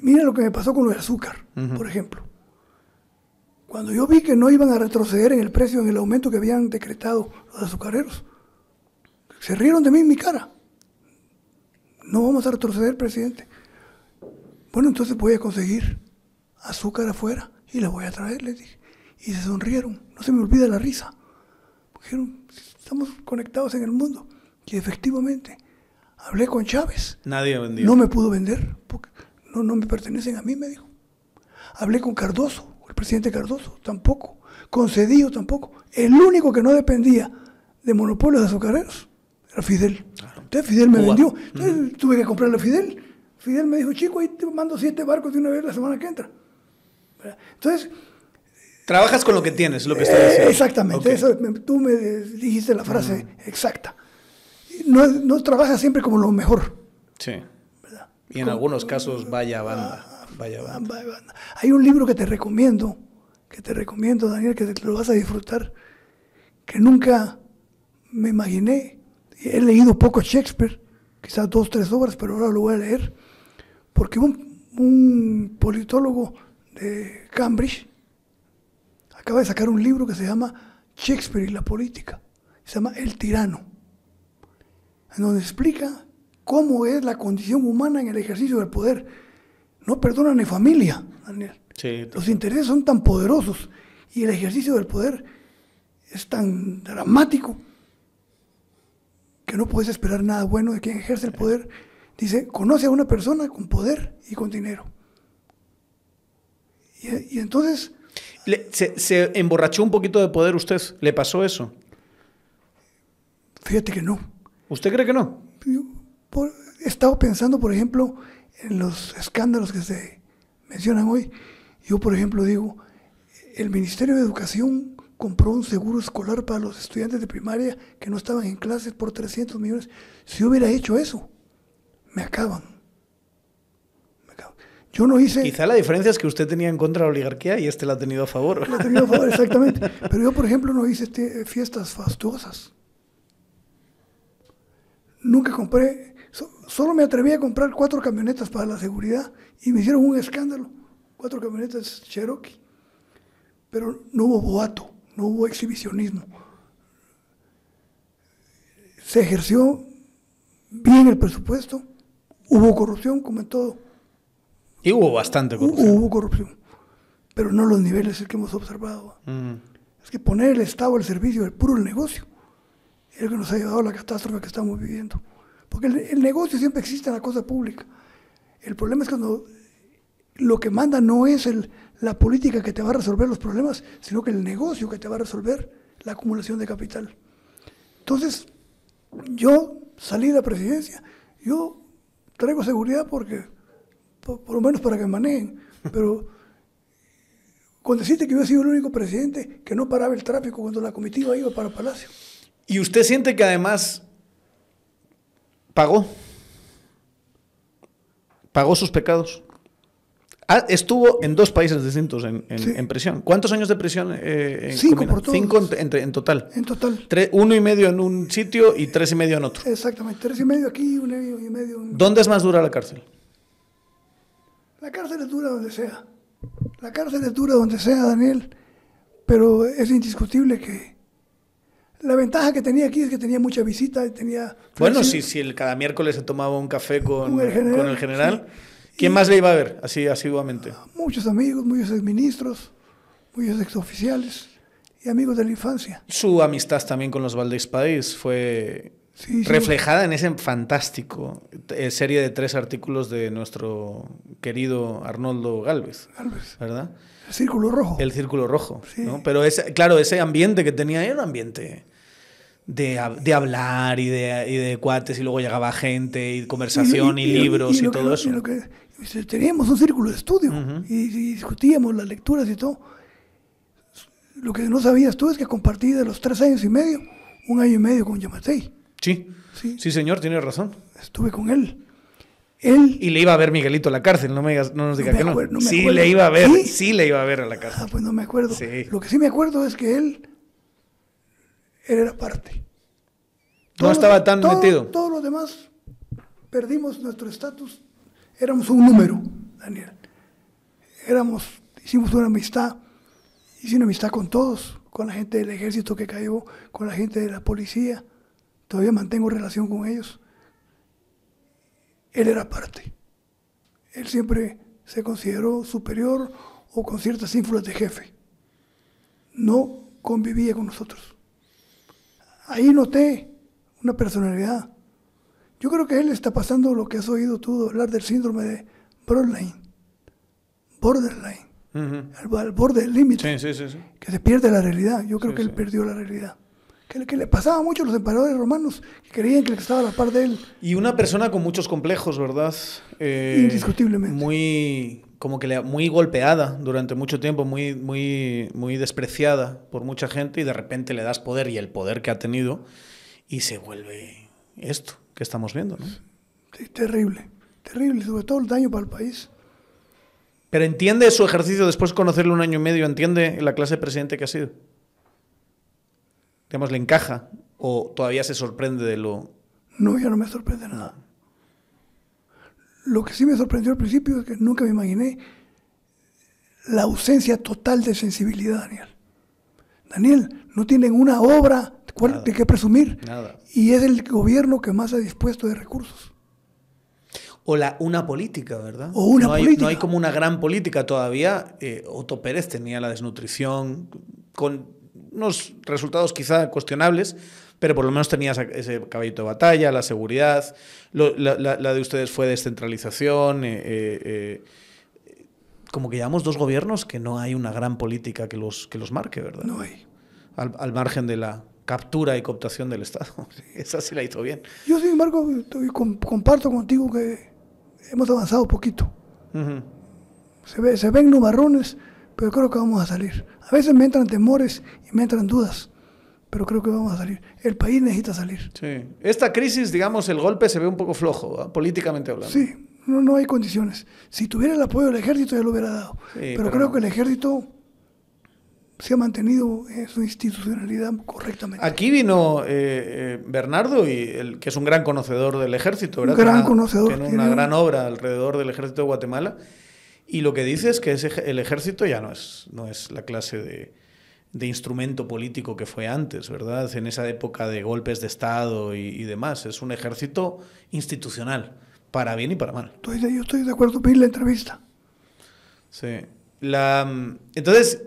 Speaker 2: Mira lo que me pasó con lo del azúcar, por ejemplo. Cuando yo vi que no iban a retroceder en el precio, en el aumento que habían decretado los azucareros, se rieron de mí en mi cara. No vamos a retroceder, presidente. Bueno, entonces voy a conseguir azúcar afuera y la voy a traer, les dije. Y se sonrieron. No se me olvida la risa. Dijeron, estamos conectados en el mundo. Y efectivamente, hablé con Chávez.
Speaker 1: Nadie vendió.
Speaker 2: No me pudo vender porque no, no me pertenecen a mí, me dijo. Hablé con Cardoso, el presidente Cardoso, tampoco. Con Cedillo, tampoco. El único que no dependía de monopolios de azucareros era Fidel. Entonces Fidel me vendió. Entonces tuve que comprarle a Fidel. Fidel me dijo, chico, ahí te mando siete barcos de una vez la semana que entra. Entonces...
Speaker 1: Trabajas con lo que tienes, lo que estoy diciendo.
Speaker 2: Eh, exactamente, eso, tú me dijiste la frase exacta. No, no trabajas siempre como lo mejor.
Speaker 1: Sí. Y en algunos casos, vaya banda, vaya banda.
Speaker 2: Hay un libro que te recomiendo, que te recomiendo, Daniel, que te lo vas a disfrutar, que nunca me imaginé. He leído poco Shakespeare, quizás dos, tres obras, pero ahora lo voy a leer, porque un, un politólogo de Cambridge acaba de sacar un libro que se llama Shakespeare y la política. Se llama El tirano, en donde explica cómo es la condición humana en el ejercicio del poder. No perdona ni familia, Daniel. Los intereses son tan poderosos y el ejercicio del poder es tan dramático que no puedes esperar nada bueno de quien ejerce el poder. Dice, conoce a una persona con poder y con dinero. Y, entonces...
Speaker 1: se, ¿Se emborrachó un poquito de poder usted? ¿Le pasó eso?
Speaker 2: Fíjate que no.
Speaker 1: ¿Usted cree que no?
Speaker 2: he estado pensando, por ejemplo, en los escándalos que se mencionan hoy. Yo, por ejemplo, digo, el Ministerio de Educación compró un seguro escolar para los estudiantes de primaria que no estaban en clases por 300 millones. Si hubiera hecho eso, me acaban. Yo no hice...
Speaker 1: Quizá la diferencia es que usted tenía en contra la oligarquía y este la ha tenido a favor.
Speaker 2: La ha tenido a favor, exactamente. Pero yo, por ejemplo, no hice este, fiestas fastuosas. Nunca compré solo me atreví a comprar cuatro camionetas para la seguridad y me hicieron un escándalo. Cuatro camionetas Cherokee. Pero no hubo boato, no hubo exhibicionismo. Se ejerció bien el presupuesto, hubo corrupción como en todo.
Speaker 1: Y hubo bastante corrupción.
Speaker 2: Hubo, corrupción, pero no los niveles que hemos observado. Mm. Es que poner el Estado al servicio del puro negocio es lo que nos ha llevado a la catástrofe que estamos viviendo. Porque el, negocio siempre existe en la cosa pública. El problema es cuando lo que manda no es el, la política que te va a resolver los problemas, sino que el negocio que te va a resolver la acumulación de capital. Entonces, yo salí de la presidencia, yo traigo seguridad porque, por, lo menos para que manejen, pero cuando deciste que yo he sido el único presidente que no paraba el tráfico cuando la comitiva iba para Palacio.
Speaker 1: ¿Y usted siente que además pagó? ¿Pagó sus pecados? Ah, estuvo en dos países distintos en, prisión. ¿Cuántos años de prisión?
Speaker 2: Eh, Cinco por todos.
Speaker 1: Cinco en, total.
Speaker 2: En total.
Speaker 1: uno y medio en un sitio y tres y medio en otro.
Speaker 2: Exactamente, tres y medio aquí, uno y medio. En...
Speaker 1: ¿Dónde es más dura la cárcel?
Speaker 2: La cárcel es dura donde sea. La cárcel es dura donde sea, Daniel. Pero es indiscutible que la ventaja que tenía aquí es que tenía mucha visita. Tenía
Speaker 1: bueno, si, si el, cada miércoles se tomaba un café con, el general. Con el general ¿Quién más le iba a ver así asiduamente?
Speaker 2: Muchos amigos, muchos exministros, muchos exoficiales y amigos de la infancia.
Speaker 1: Su amistad también con los Valdés País fue reflejada en ese fantástico eh, serie de tres artículos de nuestro querido Arnoldo Galvez, Galvez. ¿verdad?
Speaker 2: El Círculo Rojo.
Speaker 1: El Círculo Rojo, ¿no? Pero ese, claro, ese ambiente que tenía era un ambiente de, de hablar y de, y de, cuates y luego llegaba gente y conversación y, libros y, todo eso.
Speaker 2: Teníamos un círculo de estudio y, discutíamos las lecturas y todo. Lo que no sabías tú es que compartí de los tres años y medio, un año y medio con Yamatei.
Speaker 1: Sí, sí, sí señor, tiene razón.
Speaker 2: Estuve con él. Él,
Speaker 1: y le iba a ver Miguelito a la cárcel, no, me no nos diga que no. sí, le iba a ver, ¿Sí? le iba a ver a la cárcel.
Speaker 2: Ah, pues no me acuerdo. Lo que sí me acuerdo es que él, él era parte.
Speaker 1: No estaba tan metido.
Speaker 2: Todos los demás perdimos nuestro estatus éramos un número, Daniel. Éramos, hicimos una amistad, hice una amistad con todos, con la gente del ejército que cayó, con la gente de la policía. Todavía mantengo relación con ellos. Él era parte. Él siempre se consideró superior o con ciertas ínfulas de jefe. No convivía con nosotros. Ahí noté una personalidad yo creo que él está pasando lo que has oído tú hablar del síndrome de borderline. Borderline. al, borde del límite.
Speaker 1: Sí, sí, sí,
Speaker 2: que se pierde la realidad. Yo creo que él perdió la realidad. Que, que, le pasaba mucho a los emperadores romanos, que creían que estaba a la par de él.
Speaker 1: Y una persona con muchos complejos, ¿verdad?
Speaker 2: Eh, Indiscutiblemente.
Speaker 1: Muy, como que muy golpeada durante mucho tiempo, muy, muy, muy despreciada por mucha gente y de repente le das poder y el poder que ha tenido y se vuelve esto que estamos viendo. ¿no?
Speaker 2: Sí, terrible, terrible, sobre todo el daño para el país.
Speaker 1: Pero entiende su ejercicio después de conocerle un año y medio, entiende la clase de presidente que ha sido. Digamos, le encaja o todavía se sorprende de lo.
Speaker 2: No, ya no me sorprende nada. Lo que sí me sorprendió al principio es que nunca me imaginé la ausencia total de sensibilidad, Daniel. Daniel, no tienen una obra de qué presumir. Y es el gobierno que más ha dispuesto de recursos.
Speaker 1: O la, una política, ¿verdad?
Speaker 2: O una
Speaker 1: no hay,
Speaker 2: política.
Speaker 1: No hay como una gran política todavía. Eh, Otto Pérez tenía la desnutrición con unos resultados quizá cuestionables, pero por lo menos tenía ese caballito de batalla, la seguridad. la, de ustedes fue descentralización. Eh, eh, como que llevamos dos gobiernos que no hay una gran política que los, que los marque, ¿verdad?
Speaker 2: No hay.
Speaker 1: al margen de la, captura y cooptación del Estado. Esa sí la hizo bien.
Speaker 2: Yo, sin embargo, comparto contigo que hemos avanzado poquito. se, ve, se ven nubarrones, pero creo que vamos a salir. A veces me entran temores y me entran dudas, pero creo que vamos a salir. El país necesita salir.
Speaker 1: Sí. Esta crisis, digamos, el golpe se ve un poco flojo, políticamente hablando.
Speaker 2: Sí, no, no hay condiciones. Si tuviera el apoyo del ejército ya lo hubiera dado. pero, creo que el ejército se ha mantenido su institucionalidad correctamente.
Speaker 1: Aquí vino eh, eh, Bernardo, y el, que es un gran conocedor del ejército, ¿verdad?
Speaker 2: gran conocedor.
Speaker 1: Tiene una gran obra alrededor del ejército de Guatemala. Y lo que dice es que ese, el ejército ya no es, no es la clase de, de, instrumento político que fue antes, ¿verdad? En esa época de golpes de Estado y, demás. Es un ejército institucional, para bien y para mal.
Speaker 2: Estoy, yo estoy de acuerdo, vi la entrevista.
Speaker 1: Sí. La, entonces,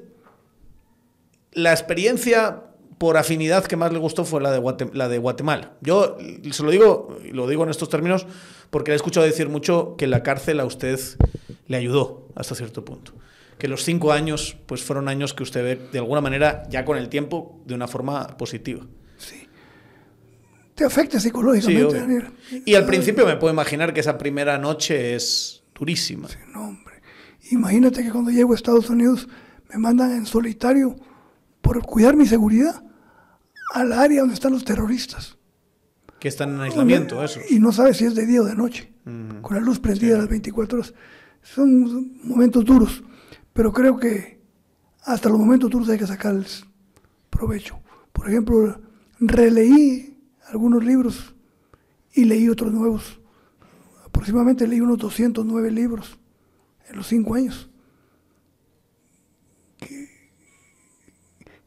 Speaker 1: la experiencia por afinidad que más le gustó fue la de, la de Guatemala. Yo se lo digo, lo digo en estos términos, porque le he escuchado decir mucho que la cárcel a usted le ayudó hasta cierto punto. Que los cinco años pues fueron años que usted ve de alguna manera, ya con el tiempo, de una forma positiva.
Speaker 2: Sí. Te afecta psicológicamente, Daniel.
Speaker 1: Y al principio me puedo imaginar que esa primera noche es durísima.
Speaker 2: Sí, no, hombre. Imagínate que cuando llego a Estados Unidos me mandan en solitario por cuidar mi seguridad al área donde están los terroristas.
Speaker 1: Que están en aislamiento, eso.
Speaker 2: Y no sabes si es de día o de noche, con la luz prendida las 24 horas. Son momentos duros, pero creo que hasta los momentos duros hay que sacarles provecho. Por ejemplo, releí algunos libros y leí otros nuevos. Aproximadamente leí unos 209 libros en los cinco años.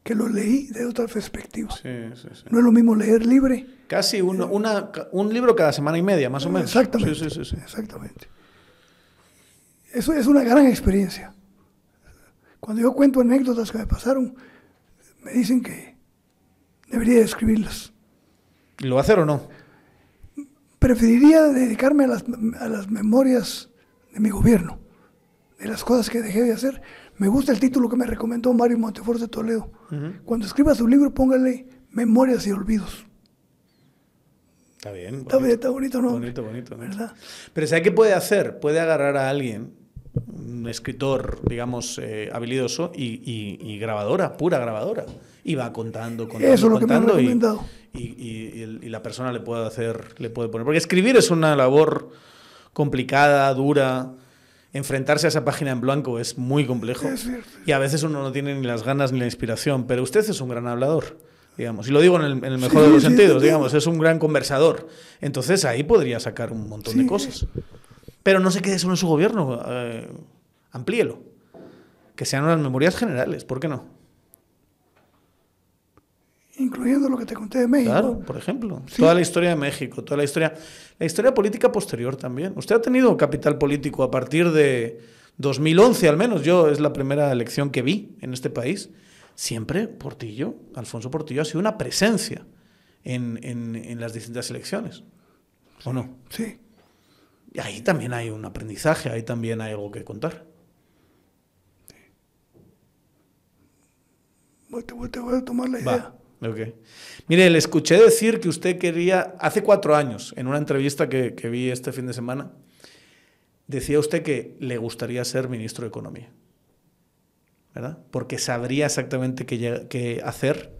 Speaker 2: Que, los leí de otra perspectiva. No es lo mismo leer libre.
Speaker 1: Casi un libro cada semana y media, más o menos.
Speaker 2: Exactamente. Exactamente. Eso es una gran experiencia. Cuando yo cuento anécdotas que me pasaron, me dicen que debería escribirlas.
Speaker 1: ¿Lo va a hacer o no?
Speaker 2: Preferiría dedicarme a las, a las memorias de mi gobierno, de las cosas que dejé de hacer. Me gusta el título que me recomendó Mario Montefort de Toledo. Cuando escriba su libro, póngale Memorias y Olvidos.
Speaker 1: Está bien.
Speaker 2: Está, bien, está bonito, ¿no?
Speaker 1: Bonito, bonito. ¿verdad? Pero ¿sabe qué puede hacer? Puede agarrar a alguien un escritor, digamos, eh, habilidoso y, grabadora, pura grabadora. Y va contando, contando,
Speaker 2: Eso
Speaker 1: lo
Speaker 2: contando
Speaker 1: que me y, y, la persona le puede hacer, le puede poner. Porque escribir es una labor complicada, dura. Enfrentarse a esa página en blanco es muy complejo. y a veces uno no tiene ni las ganas ni la inspiración. Pero usted es un gran hablador digamos. Y lo digo en el, mejor de los sentidos, digamos, es un gran conversador. Entonces ahí podría sacar un montón de cosas. Pero no se quede solo en su gobierno, eh, amplíelo. Que sean unas memorias generales, ¿por qué no?
Speaker 2: Incluyendo lo que te conté de México.
Speaker 1: Claro, por ejemplo. Toda la historia de México, toda la historia. La historia política posterior también. Usted ha tenido capital político a partir de 2011, al menos. Yo es la primera elección que vi en este país. Siempre Portillo, Alfonso Portillo, ha sido una presencia en, en las distintas elecciones. ¿O no?
Speaker 2: Sí.
Speaker 1: Y ahí también hay un aprendizaje, ahí también hay algo que contar.
Speaker 2: Te voy, a tomar la idea.
Speaker 1: Mire, le escuché decir que usted quería, hace cuatro años, en una entrevista que, vi este fin de semana, decía usted que le gustaría ser ministro de Economía. ¿Verdad? Porque sabría exactamente qué, hacer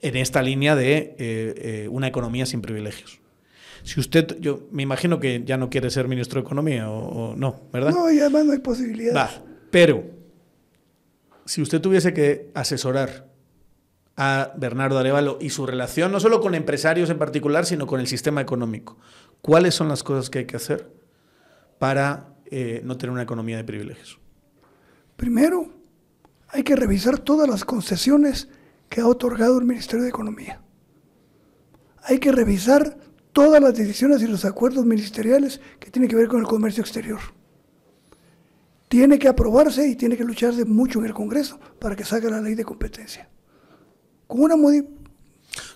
Speaker 1: en esta línea de eh, eh, una economía sin privilegios. Si usted, yo me imagino que ya no quiere ser ministro de Economía o, no, ¿verdad?
Speaker 2: No, y además no hay posibilidad. Va,
Speaker 1: pero si usted tuviese que asesorar a Bernardo Arevalo y su relación no solo con empresarios en particular, sino con el sistema económico, ¿cuáles son las cosas que hay que hacer para eh, no tener una economía de privilegios?
Speaker 2: Primero, hay que revisar todas las concesiones que ha otorgado el Ministerio de Economía. Hay que revisar todas las decisiones y los acuerdos ministeriales que tienen que ver con el comercio exterior. Tiene que aprobarse y tiene que lucharse mucho en el Congreso para que salga la ley de competencia. Con una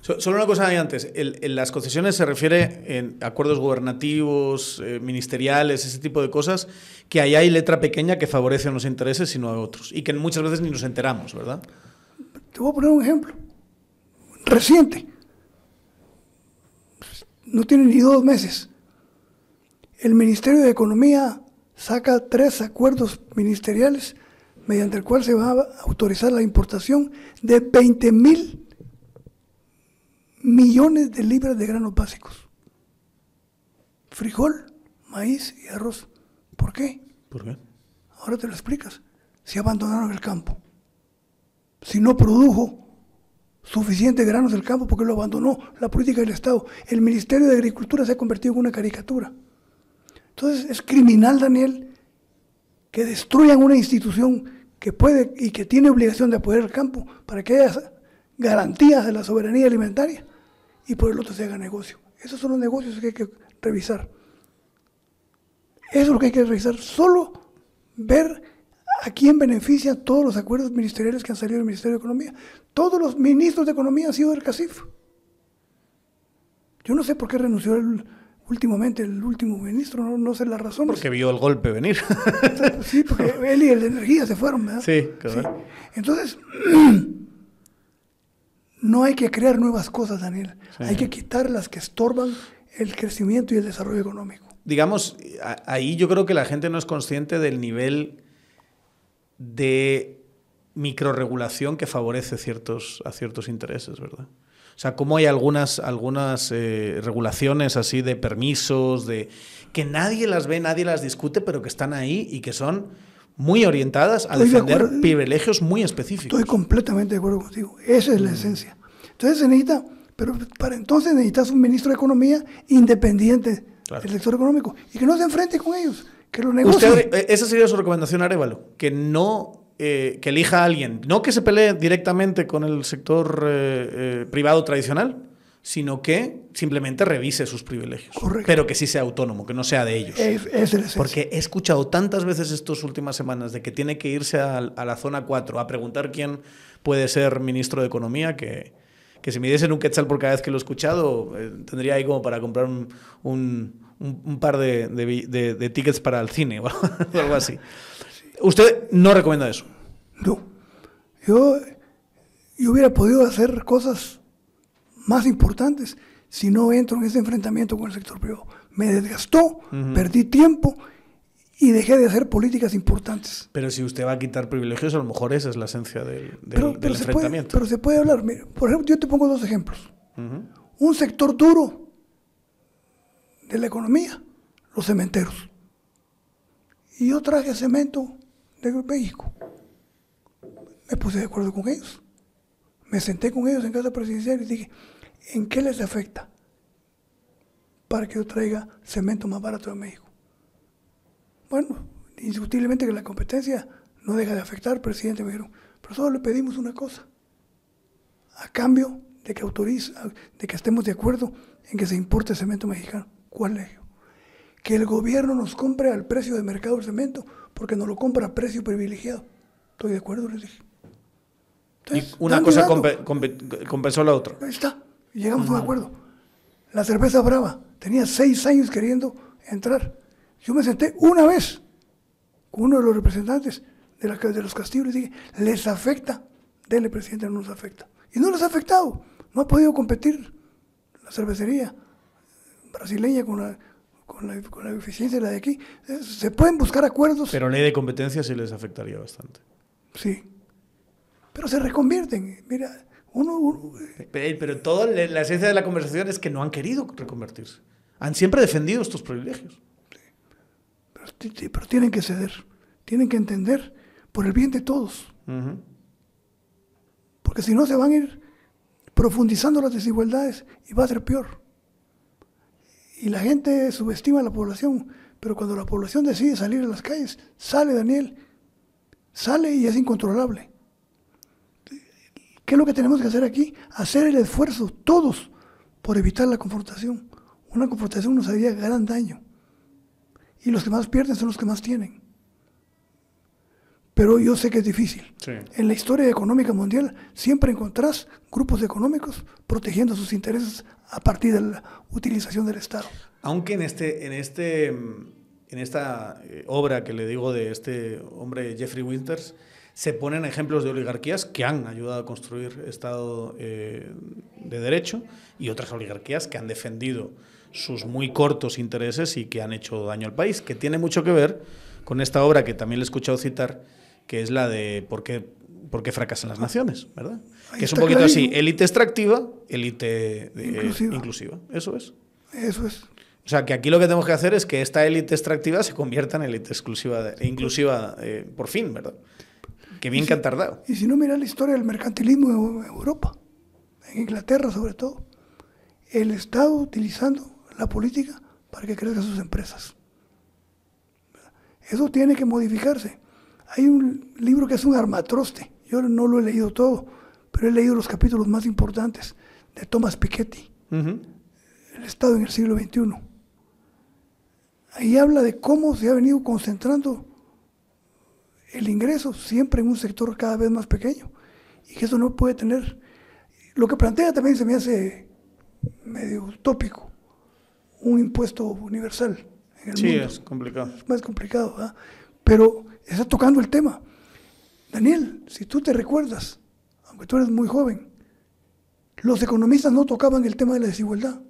Speaker 1: Solo una cosa antes, en las concesiones se refiere en acuerdos gubernativos, eh, ministeriales, ese tipo de cosas, que ahí hay letra pequeña que favorece a unos intereses y no a otros, y que muchas veces ni nos enteramos, ¿verdad?
Speaker 2: Te voy a poner un ejemplo reciente no tiene ni dos meses. El Ministerio de Economía saca tres acuerdos ministeriales mediante el cual se va a autorizar la importación de 20 mil millones de libras de granos básicos. Frijol, maíz y arroz. ¿Por qué?
Speaker 1: ¿Por qué?
Speaker 2: Ahora te lo explicas. Si abandonaron el campo. Si no produjo suficientes granos del campo porque lo abandonó la política del Estado. El Ministerio de Agricultura se ha convertido en una caricatura. Entonces es criminal, Daniel, que destruyan una institución que puede y que tiene obligación de apoyar el campo para que haya garantías de la soberanía alimentaria y por el otro se haga negocio. Esos son los negocios que hay que revisar. Eso es lo que hay que revisar. Solo ver ¿A quién benefician todos los acuerdos ministeriales que han salido del Ministerio de Economía? Todos los ministros de Economía han sido del CACIF. Yo no sé por qué renunció el, últimamente el último ministro, no, sé la razón.
Speaker 1: Porque vio el golpe venir.
Speaker 2: sí, porque él y el de energía se fueron, ¿verdad?
Speaker 1: Sí, claro.
Speaker 2: Entonces, no hay que crear nuevas cosas, Daniel. Hay que quitar las que estorban el crecimiento y el desarrollo económico.
Speaker 1: Digamos, ahí yo creo que la gente no es consciente del nivel de microregulación que favorece ciertos, a ciertos intereses, ¿verdad? O sea, cómo hay algunas, algunas eh, regulaciones así de permisos, de que nadie las ve, nadie las discute, pero que están ahí y que son muy orientadas a defender privilegios muy específicos.
Speaker 2: Estoy completamente de acuerdo contigo. Esa es la mm. esencia. Entonces se necesita, pero para entonces necesitas un ministro de Economía independiente del sector económico y que no se enfrente con ellos, que lo negocie.
Speaker 1: Eh, esa sería su recomendación, Arevalo, que no eh, que elija a alguien, no que se pelee directamente con el sector eh, eh, privado tradicional, sino que simplemente revise sus privilegios. Pero que sí sea autónomo, que no sea de ellos. Porque he escuchado tantas veces estas últimas semanas de que tiene que irse a, la zona 4 a preguntar quién puede ser ministro de Economía, que, que si me diesen un quetzal por cada vez que lo he escuchado, tendría ahí como para comprar un, un, par de, de, tickets para el cine o algo así. ¿Usted no recomienda eso?
Speaker 2: No. Yo, yo hubiera podido hacer cosas más importantes si no entro en ese enfrentamiento con el sector privado. Me desgastó, perdí tiempo y dejé de hacer políticas importantes.
Speaker 1: Pero si usted va a quitar privilegios, a lo mejor esa es la esencia del, enfrentamiento.
Speaker 2: pero se puede hablar. por ejemplo, yo te pongo dos ejemplos. Un sector duro de la economía, los cementeros. Y yo traje cemento de México. Me puse de acuerdo con ellos. Me senté con ellos en casa presidencial y dije, ¿en qué les afecta para que yo traiga cemento más barato de México? Bueno, indiscutiblemente que la competencia no deja de afectar, presidente, me dijeron, pero solo le pedimos una cosa, a cambio de que autorice, de que estemos de acuerdo en que se importe cemento mexicano. ¿Cuál es? Que el gobierno nos compre al precio de mercado el cemento porque no lo compra a precio privilegiado. Estoy de acuerdo, les dije.
Speaker 1: y una cosa compensó la otra.
Speaker 2: Ahí está, llegamos a un acuerdo. La cerveza brava tenía seis años queriendo entrar. Yo me senté una vez con uno de los representantes de, la, de los castillos y dije, les afecta, dele presidente, no nos afecta. Y no les ha afectado, no ha podido competir la cervecería brasileña con la, con la, con la eficiencia de la de aquí. Se pueden buscar acuerdos.
Speaker 1: Pero ley de competencia sí les afectaría bastante.
Speaker 2: Sí. Pero se reconvierten. Mira, uno...
Speaker 1: pero, toda la esencia de la conversación es que no han querido reconvertirse. Han siempre defendido estos privilegios.
Speaker 2: Pero, tienen que ceder. Tienen que entender por el bien de todos. Porque si no se van a ir profundizando las desigualdades y va a ser peor. Y la gente subestima a la población, pero cuando la población decide salir a las calles, sale Daniel, sale y es incontrolable. ¿Qué es lo que tenemos que hacer aquí? Hacer el esfuerzo, todos, por evitar la confrontación. Una confrontación nos haría gran daño. Y los que más pierden son los que más tienen. Pero yo sé que es difícil. En la historia económica mundial siempre encontrás grupos económicos protegiendo sus intereses a partir de la utilización del Estado.
Speaker 1: Aunque en, este, en, este, en esta eh, obra que le digo de este hombre Jeffrey Winters, se ponen ejemplos de oligarquías que han ayudado a construir Estado eh, de Derecho y otras oligarquías que han defendido sus muy cortos intereses y que han hecho daño al país, que tiene mucho que ver con esta obra que también le he escuchado citar, que es la de por qué, por qué fracasan las naciones, ¿verdad? que es un poquito así, élite extractiva, élite eh, inclusiva. Eso es.
Speaker 2: Eso es.
Speaker 1: O sea, que aquí lo que tenemos que hacer es que esta élite extractiva se convierta en élite exclusiva, e inclusiva eh, por fin, ¿verdad? Que bien que han tardado.
Speaker 2: Y si no, mira la historia del mercantilismo en Europa, en Inglaterra sobre todo. El Estado utilizando la política para que crezcan sus empresas. Eso tiene que modificarse. Hay un libro que es un armatroste. Yo no lo he leído todo, pero he leído los capítulos más importantes de Thomas Piketty, El Estado en el siglo XXI. Ahí habla de cómo se ha venido concentrando el ingreso siempre en un sector cada vez más pequeño y que eso no puede tener. Lo que plantea también se me hace medio utópico, un impuesto universal.
Speaker 1: En el sí, es complicado.
Speaker 2: Es más complicado, ¿verdad? pero está tocando el tema. Daniel, si tú te recuerdas, aunque tú eres muy joven, los economistas no tocaban el tema de la desigualdad,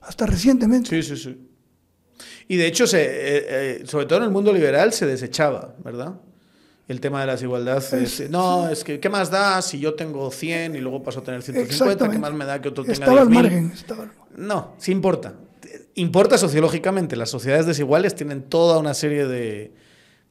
Speaker 2: hasta recientemente.
Speaker 1: Sí, sí, sí. Y de hecho, se, eh, eh, sobre todo en el mundo liberal, se desechaba, ¿verdad? El tema de la desigualdad es, no, es que, ¿qué más da si yo tengo 100 y luego paso a tener 150? ¿Qué más me da que otro tenga estaba Al margen, estaba No, sí importa. Importa sociológicamente. Las sociedades desiguales tienen toda una serie de,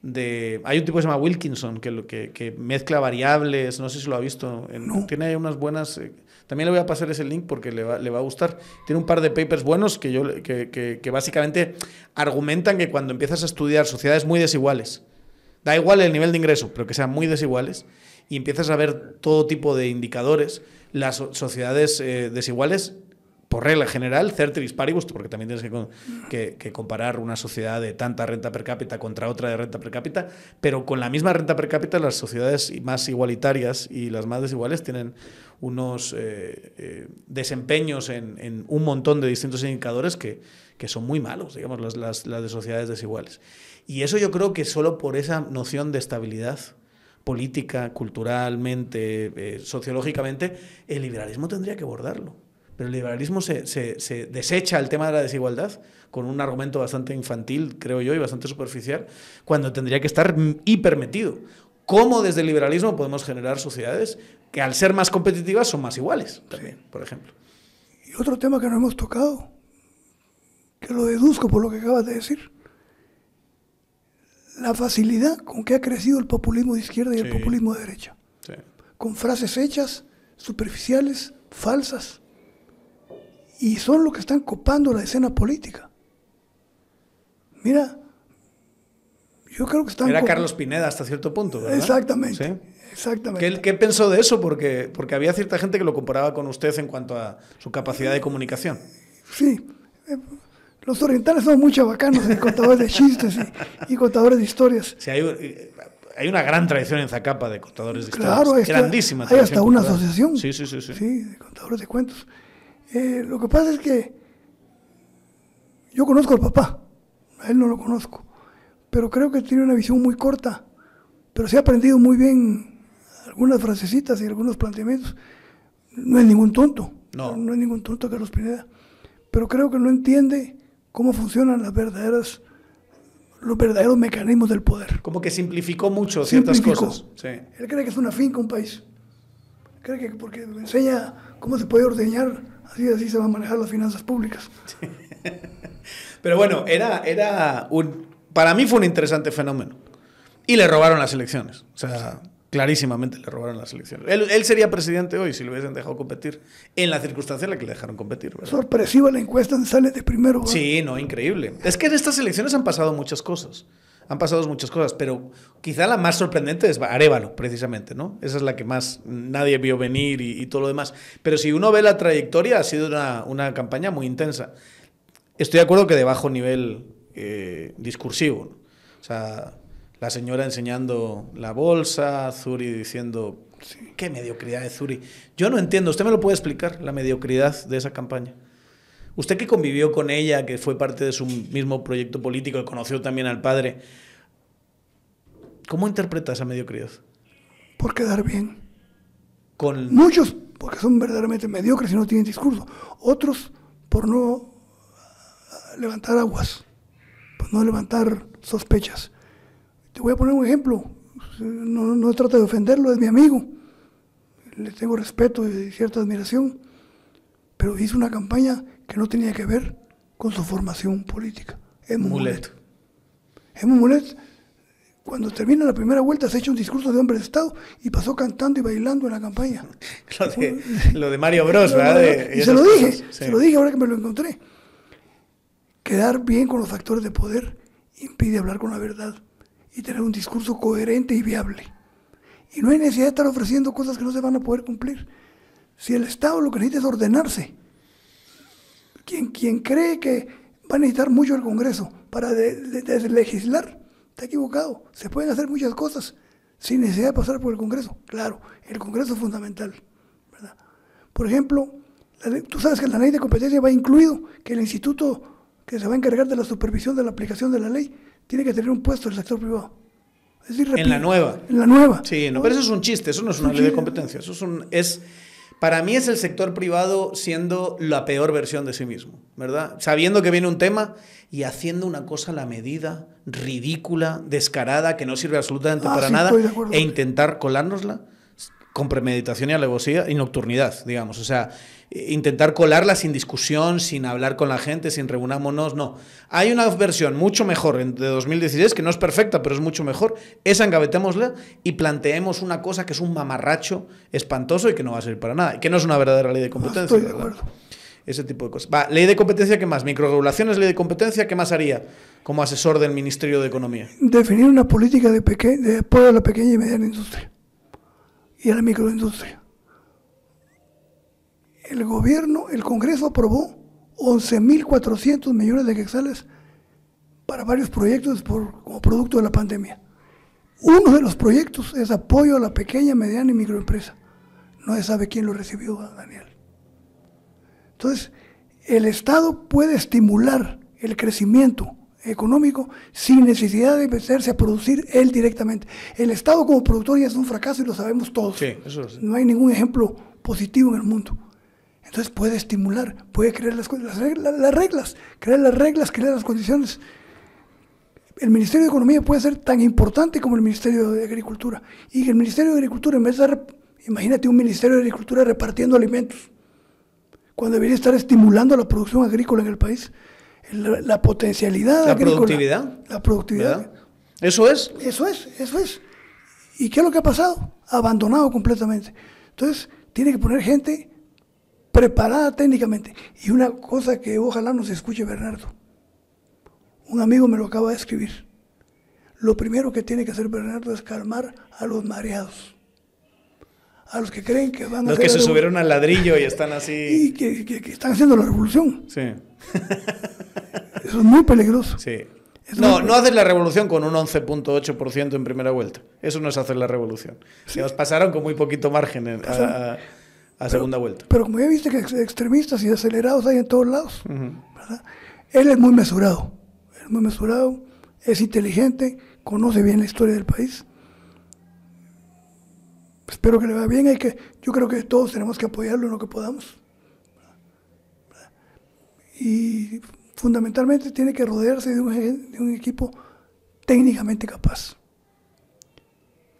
Speaker 1: de... Hay un tipo que se llama Wilkinson, que, que, que mezcla variables, no sé si lo ha visto. Tiene unas buenas... Eh, también le voy a pasar ese link porque le va, le va a gustar. Tiene un par de papers buenos que, yo, que, que, básicamente argumentan que cuando empiezas a estudiar sociedades muy desiguales, da igual el nivel de ingreso, pero que sean muy desiguales, y empiezas a ver todo tipo de indicadores, las sociedades eh, desiguales por regla general, certeris paribus, porque también tienes que, comparar una sociedad de tanta renta per cápita contra otra de renta per cápita, pero con la misma renta per cápita las sociedades más igualitarias y las más desiguales tienen unos eh, eh, desempeños en, un montón de distintos indicadores que, son muy malos, digamos, las, las, de sociedades desiguales. Y eso yo creo que solo por esa noción de estabilidad política, culturalmente, eh, sociológicamente, el liberalismo tendría que abordarlo. Pero el liberalismo se, se, desecha el tema de la desigualdad con un argumento bastante infantil, creo yo, y bastante superficial, cuando tendría que estar hipermetido. ¿Cómo desde el liberalismo podemos generar sociedades que al ser más competitivas son más iguales también, por ejemplo?
Speaker 2: Y otro tema que no hemos tocado, que lo deduzco por lo que acabas de decir, la facilidad con que ha crecido el populismo de izquierda y el populismo de derecha. Con frases hechas, superficiales, falsas y son los que están copando la escena política. Mira, yo creo que están...
Speaker 1: Era Carlos Pineda hasta cierto punto, ¿verdad?
Speaker 2: Exactamente. Exactamente.
Speaker 1: ¿Qué, pensó de eso? Porque, porque había cierta gente que lo comparaba con usted en cuanto a su capacidad de comunicación.
Speaker 2: Sí. Eh, los orientales son muy bacanos contadores de chistes y, contadores de historias.
Speaker 1: Sí, hay, hay, una gran tradición en Zacapa de contadores de
Speaker 2: historias. Claro,
Speaker 1: hay grandísima.
Speaker 2: Hay hasta una asociación.
Speaker 1: Sí, sí, sí, sí.
Speaker 2: Sí, de contadores de cuentos. Eh, lo que pasa es que yo conozco al papá, a él no lo conozco, pero creo que tiene una visión muy corta, pero se ha aprendido muy bien algunas frasecitas y algunos planteamientos. No es ningún tonto, no, no es ningún tonto Carlos Pineda, pero creo que no entiende cómo funcionan las verdaderas los verdaderos mecanismos del poder.
Speaker 1: Como que simplificó mucho ciertas cosas.
Speaker 2: Él cree que es una finca un país. Cree que porque enseña cómo se puede ordeñar Así, así se van a manejar las finanzas públicas.
Speaker 1: Pero bueno, era, era un, para mí fue un interesante fenómeno. Y le robaron las elecciones. O sea, clarísimamente le robaron las elecciones. Él, sería presidente hoy si lo hubiesen dejado competir en la circunstancia en la que le dejaron competir.
Speaker 2: Sorpresiva la encuesta, sale de primero.
Speaker 1: Sí, no, increíble. Es que en estas elecciones han pasado muchas cosas han pasado muchas cosas, pero quizá la más sorprendente es Arevalo, precisamente, ¿no? Esa es la que más nadie vio venir y, todo lo demás. Pero si uno ve la trayectoria, ha sido una, campaña muy intensa. Estoy de acuerdo que de bajo nivel eh, discursivo. O sea, la señora enseñando la bolsa, Zuri diciendo, qué mediocridad de Zuri. Yo no entiendo, ¿usted me lo puede explicar, la mediocridad de esa campaña? Usted que convivió con ella, que fue parte de su mismo proyecto político, que conoció también al padre, ¿cómo interpreta esa mediocridad?
Speaker 2: Por quedar bien. Con... Muchos porque son verdaderamente mediocres y no tienen discurso. Otros por no levantar aguas, por no levantar sospechas. Te voy a poner un ejemplo. No, no trato de ofenderlo, es mi amigo. Le tengo respeto y cierta admiración. Pero hizo una campaña que no tenía que ver con su formación política. Es Mulet. Es Mulet, cuando termina la primera vuelta, se ha hecho un discurso de hombre de Estado y pasó cantando y bailando en la campaña.
Speaker 1: lo, de, Mario Bros, ¿verdad?
Speaker 2: y se lo dije, se lo dije ahora que me lo encontré. Quedar bien con los factores de poder impide hablar con la verdad y tener un discurso coherente y viable. Y no hay necesidad de estar ofreciendo cosas que no se van a poder cumplir. Si el Estado lo que necesita es ordenarse quien, cree que va a necesitar mucho el Congreso para legislar, Está equivocado. Se pueden hacer muchas cosas sin necesidad de pasar por el Congreso. Claro, el Congreso es fundamental. ¿verdad? Por ejemplo, tú sabes que en la ley de competencia va incluido que el instituto que se va a encargar de la supervisión de la aplicación de la ley tiene que tener un puesto en el sector privado.
Speaker 1: Es decir, en la nueva.
Speaker 2: En la nueva.
Speaker 1: Sí, no, pero eso es un chiste, eso no es una ley de competencia, eso es un... Es, para mí es el sector privado siendo la peor versión de sí mismo, ¿verdad? Sabiendo que viene un tema y haciendo una cosa a la medida, ridícula, descarada, que no sirve absolutamente ah, para nada, e intentar colárnosla con premeditación y alevosía y nocturnidad, digamos. O sea, intentar colarla sin discusión, sin hablar con la gente, sin reunirnos, no. Hay una versión mucho mejor de 2016, que no es perfecta, pero es mucho mejor. Esa engavetémosla y planteemos una cosa que es un mamarracho espantoso y que no va a servir para nada, y que no es una verdadera ley de competencia. Ese tipo de cosas. Va, ley de competencia, ¿qué más? Microregulaciones, ley de competencia, ¿qué más haría como asesor del Ministerio de Economía?
Speaker 2: Definir una política de, de apoyo a la pequeña y mediana industria y a la microindustria. El gobierno, el Congreso aprobó 11.400 millones de quetzales para varios proyectos por, como producto de la pandemia. Uno de los proyectos es apoyo a la pequeña, mediana y microempresa. No se sabe quién lo recibió, Daniel. Entonces, el Estado puede estimular el crecimiento económico sin necesidad de meterse a producir él directamente. El Estado como productor ya es un fracaso y lo sabemos todos. No hay ningún ejemplo positivo en el mundo. Entonces puede estimular, puede crear las, las, las, reglas, crear las reglas, crear las condiciones. El Ministerio de Economía puede ser tan importante como el Ministerio de Agricultura. Y el Ministerio de Agricultura, en vez de, imagínate un Ministerio de Agricultura repartiendo alimentos, cuando debería estar estimulando la producción agrícola en el país, la, potencialidad.
Speaker 1: La productividad.
Speaker 2: La productividad.
Speaker 1: ¿Eso es?
Speaker 2: Eso es, eso es. ¿Y qué es lo que ha pasado? Abandonado completamente. Entonces, tiene que poner gente preparada técnicamente. Y una cosa que ojalá nos escuche Bernardo. Un amigo me lo acaba de escribir. Lo primero que tiene que hacer Bernardo es calmar a los mareados. A los que creen que van
Speaker 1: a... Los que se subieron al ladrillo y están así...
Speaker 2: Y que, que están haciendo la revolución.
Speaker 1: Sí.
Speaker 2: Eso es muy peligroso.
Speaker 1: Sí. no, no haces la revolución con un 11.8% en primera vuelta. Eso no es hacer la revolución. Se os pasaron con muy poquito margen a, segunda vuelta.
Speaker 2: Pero como ya viste que extremistas y acelerados hay en todos lados, él es muy mesurado. Es muy mesurado, es inteligente, conoce bien la historia del país. Espero que le vaya bien. Hay que, yo creo que todos tenemos que apoyarlo en lo que podamos y fundamentalmente tiene que rodearse de un, equipo técnicamente capaz.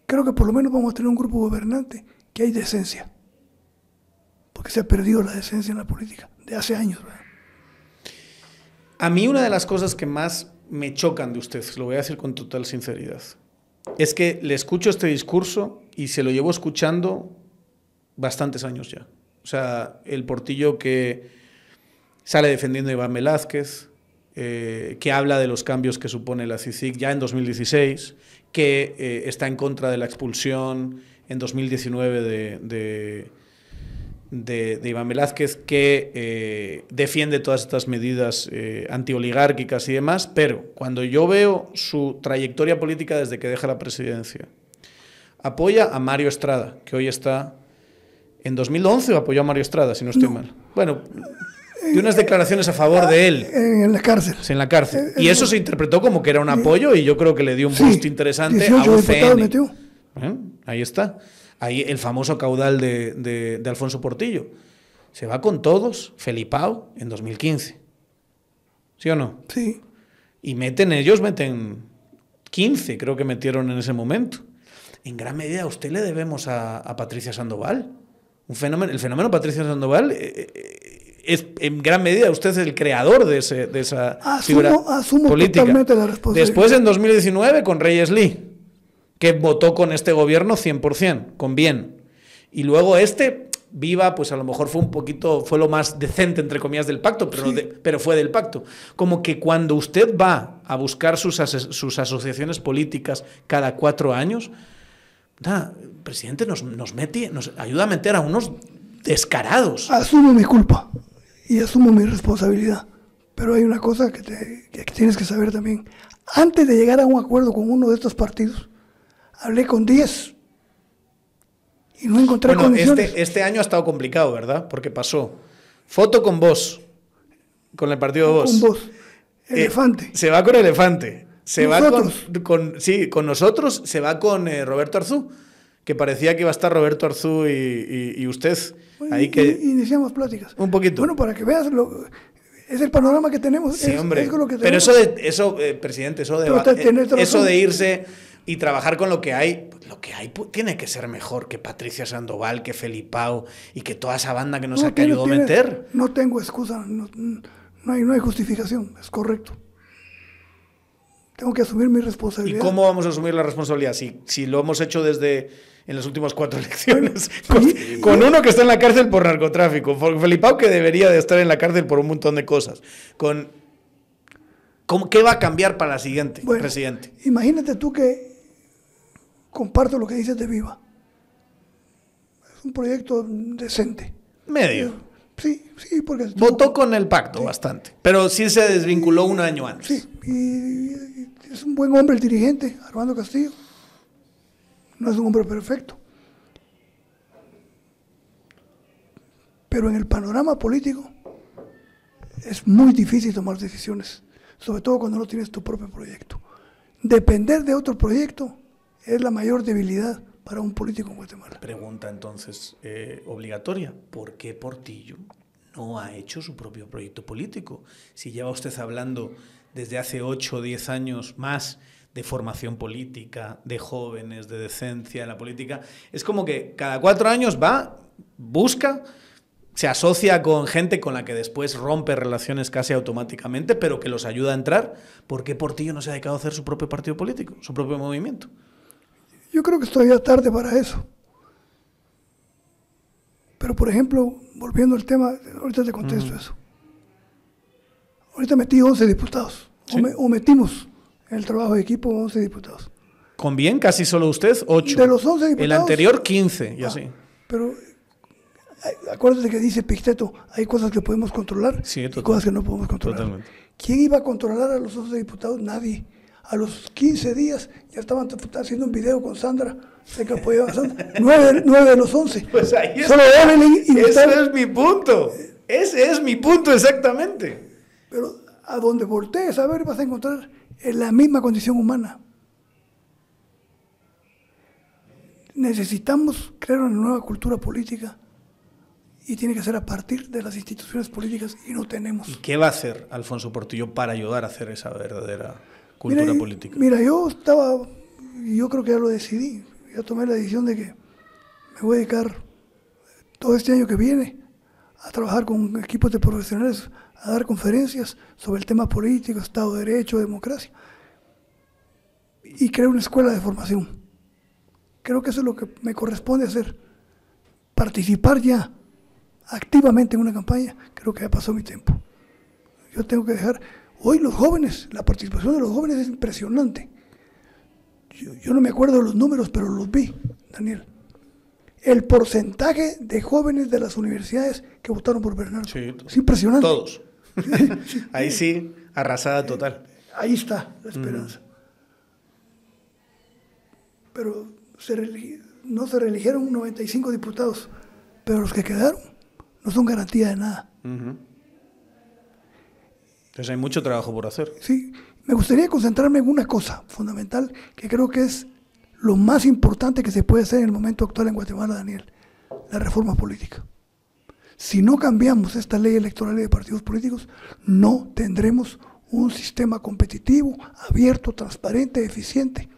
Speaker 2: Creo que por lo menos vamos a tener un grupo gobernante que hay decencia, porque se ha perdido la decencia en la política de hace años.
Speaker 1: A mí una de las cosas que más me chocan de usted, lo voy a decir con total sinceridad, es que le escucho este discurso y se lo llevo escuchando bastantes años ya. O sea, el portillo que Sale defendiendo a Iván Velázquez, eh, que habla de los cambios que supone la CICIC ya en 2016, que eh, está en contra de la expulsión en 2019 de, de, Iván Velázquez, que eh, defiende todas estas medidas antioligárquicas y demás, pero cuando yo veo su trayectoria política desde que deja la presidencia, apoya a Mario Estrada, que hoy está... En 2011 apoyó a Mario Estrada, si no estoy mal. Bueno, de unas declaraciones a favor de él.
Speaker 2: En la cárcel.
Speaker 1: en la cárcel. Y eso se interpretó como que era un apoyo y yo creo que le dio un boost interesante a UCN. ¿Eh? Ahí está. Ahí el famoso caudal de, Alfonso Portillo. Se va con todos, Felipao, en 2015. ¿Sí o no?
Speaker 2: Sí.
Speaker 1: Y meten, ellos meten 15, creo que metieron en ese momento. En gran medida a usted le debemos a, Patricia Sandoval. Un fenómeno, el fenómeno Patricia Sandoval eh, eh, es en gran medida usted es el creador de, ese, de esa
Speaker 2: asumo, figura asumo Totalmente la responsabilidad.
Speaker 1: Después, en 2019, con Reyes Lee, que votó con este gobierno 100%, con bien. Y luego este, Viva, pues a lo mejor fue un poquito, fue lo más decente, entre comillas, del pacto, pero, pero fue del pacto. Como que cuando usted va a buscar sus, sus asociaciones políticas cada cuatro años, el presidente nos, nos, mete, nos ayuda a meter a unos descarados.
Speaker 2: Asumo mi culpa y asumo mi responsabilidad. Pero hay una cosa que, tienes que saber también. Antes de llegar a un acuerdo con uno de estos partidos, hablé con 10 y no encontré bueno, condiciones.
Speaker 1: Este, este año ha estado complicado, ¿verdad? Porque pasó foto con vos, con el partido de vos.
Speaker 2: Con vos. Eh, elefante.
Speaker 1: se va con elefante. Se va con, sí, con nosotros, se va con eh, Roberto Arzú, que parecía que iba a estar Roberto Arzú y, usted. ahí que
Speaker 2: iniciamos pláticas.
Speaker 1: Un poquito.
Speaker 2: Bueno, para que veas lo, es el panorama que tenemos.
Speaker 1: Sí, hombre. Pero eso de, eso, eh, presidente, eso de, eso de irse y trabajar con lo que hay, pues, lo que hay tiene que ser mejor que Patricia Sandoval, que Felipao y que toda esa banda que nos ha ayudado a meter.
Speaker 2: No tengo excusa, no, hay, no hay justificación, es correcto. Tengo que asumir mi responsabilidad.
Speaker 1: ¿Y cómo vamos a asumir la responsabilidad? Si, si lo hemos hecho desde en las últimas cuatro elecciones, con, uno que está en la cárcel por narcotráfico, Felipao que debería de estar en la cárcel por un montón de cosas, con ¿cómo, ¿qué va a cambiar para la siguiente, presidente?
Speaker 2: Imagínate tú que comparto lo que dices de Viva. Es un proyecto decente.
Speaker 1: Medio.
Speaker 2: Sí, sí, porque...
Speaker 1: Votó con el pacto bastante, pero sí se desvinculó un año antes.
Speaker 2: Sí, y es un buen hombre el dirigente, Armando Castillo no es un hombre perfecto. Pero en el panorama político es muy difícil tomar decisiones, sobre todo cuando no tienes tu propio proyecto. Depender de otro proyecto es la mayor debilidad para un político en Guatemala.
Speaker 1: Pregunta entonces eh, obligatoria, ¿por qué Portillo no ha hecho su propio proyecto político? Si lleva usted hablando desde hace 8 o 10 años más de formación política, de jóvenes, de decencia en la política. Es como que cada cuatro años va, busca, se asocia con gente con la que después rompe relaciones casi automáticamente, pero que los ayuda a entrar. ¿Por qué Portillo no se ha dedicado a hacer su propio partido político, su propio movimiento?
Speaker 2: Yo creo que es todavía tarde para eso. Pero, por ejemplo, volviendo al tema, ahorita te contesto eso. Ahorita metí 11 diputados, o metimos el trabajo de equipo, 11 diputados.
Speaker 1: ¿Con bien? Casi solo usted, 8.
Speaker 2: De los 11 diputados.
Speaker 1: El anterior, 15, y ah, así.
Speaker 2: Pero acuérdate que dice Picteto, hay cosas que podemos controlar y cosas que no podemos controlar. ¿Quién iba a controlar a los 11 diputados? Nadie. A los 15 días ya estaban haciendo un video con Sandra, sé que apoyaba a Sandra. 9, de los 11.
Speaker 1: Pues ahí Solo y Ese es mi punto. Ese es mi punto exactamente.
Speaker 2: Pero a donde voltees a ver vas a encontrar en la misma condición humana. Necesitamos crear una nueva cultura política y tiene que ser a partir de las instituciones políticas y no tenemos.
Speaker 1: ¿Y qué va a hacer Alfonso Portillo para ayudar a hacer esa verdadera cultura política?
Speaker 2: Mira, yo estaba, yo creo que ya lo decidí, ya tomé la decisión de que me voy a dedicar todo este año que viene a trabajar con equipos de profesionales a dar conferencias sobre el tema político, Estado de Derecho, democracia. Y crear una escuela de formación. Creo que eso es lo que me corresponde hacer. Participar ya activamente en una campaña, creo que ya pasó mi tiempo. Yo tengo que dejar, hoy los jóvenes, la participación de los jóvenes es impresionante. Yo, no me acuerdo de los números, pero los vi, Daniel. El porcentaje de jóvenes de las universidades que votaron por Bernardo. es impresionante.
Speaker 1: Todos. Ahí sí, arrasada total.
Speaker 2: Ahí está la esperanza. Pero no se reeligieron 95 diputados, pero los que quedaron no son garantía de nada.
Speaker 1: Entonces hay mucho trabajo por hacer.
Speaker 2: Sí, me gustaría concentrarme en una cosa fundamental que creo que es lo más importante que se puede hacer en el momento actual en Guatemala, Daniel, la reforma política. Si no cambiamos esta ley electoral y de partidos políticos, no tendremos un sistema competitivo, abierto, transparente, eficiente,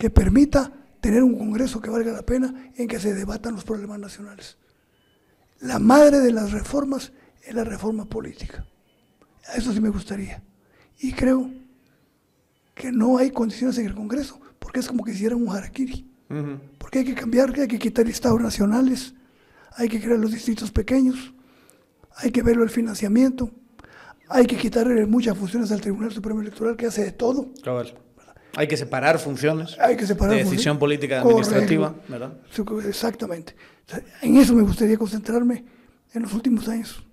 Speaker 2: que permita tener un Congreso que valga la pena en que se debatan los problemas nacionales. La madre de las reformas es la reforma política. A eso sí me gustaría. Y creo que no hay condiciones en el Congreso, porque es como que hicieran un harakiri. Porque hay que cambiar, hay que quitar estados nacionales, hay que crear los distritos pequeños, hay que verlo el financiamiento, hay que quitarle muchas funciones al Tribunal Supremo Electoral que hace de todo.
Speaker 1: Hay que separar funciones.
Speaker 2: Hay que separar
Speaker 1: de decisión política administrativa, ¿verdad?
Speaker 2: Exactamente. en eso me gustaría concentrarme en los últimos años.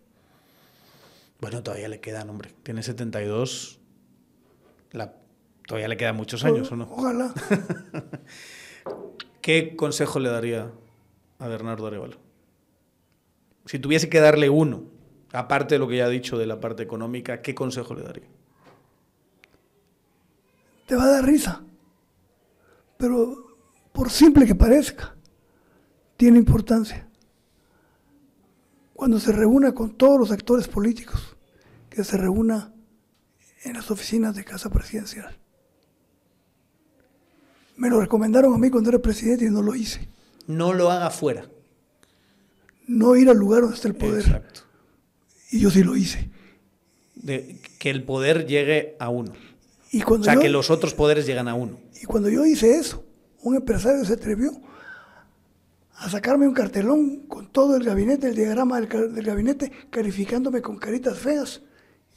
Speaker 1: Bueno, todavía le quedan, hombre. Tiene 72. La, todavía le quedan muchos años, ¿o no?
Speaker 2: Ojalá.
Speaker 1: ¿Qué consejo le daría a Bernardo Arevalo? Si tuviese que darle uno, aparte de lo que ya ha dicho de la parte económica, ¿qué consejo le daría?
Speaker 2: Te va a dar risa, pero por simple que parezca, tiene importancia. Cuando se reúna con todos los actores políticos, que se reúna en las oficinas de Casa Presidencial. Me lo recomendaron a mí cuando era presidente y no lo hice.
Speaker 1: No lo haga fuera.
Speaker 2: No ir al lugar donde está el poder. Exacto. Y yo sí lo hice.
Speaker 1: De, que el poder llegue a uno. Y cuando o sea, que los otros poderes llegan a uno.
Speaker 2: Y cuando yo hice eso, un empresario se atrevió a sacarme un cartelón con todo el gabinete, el diagrama del, del gabinete, calificándome con caritas feas,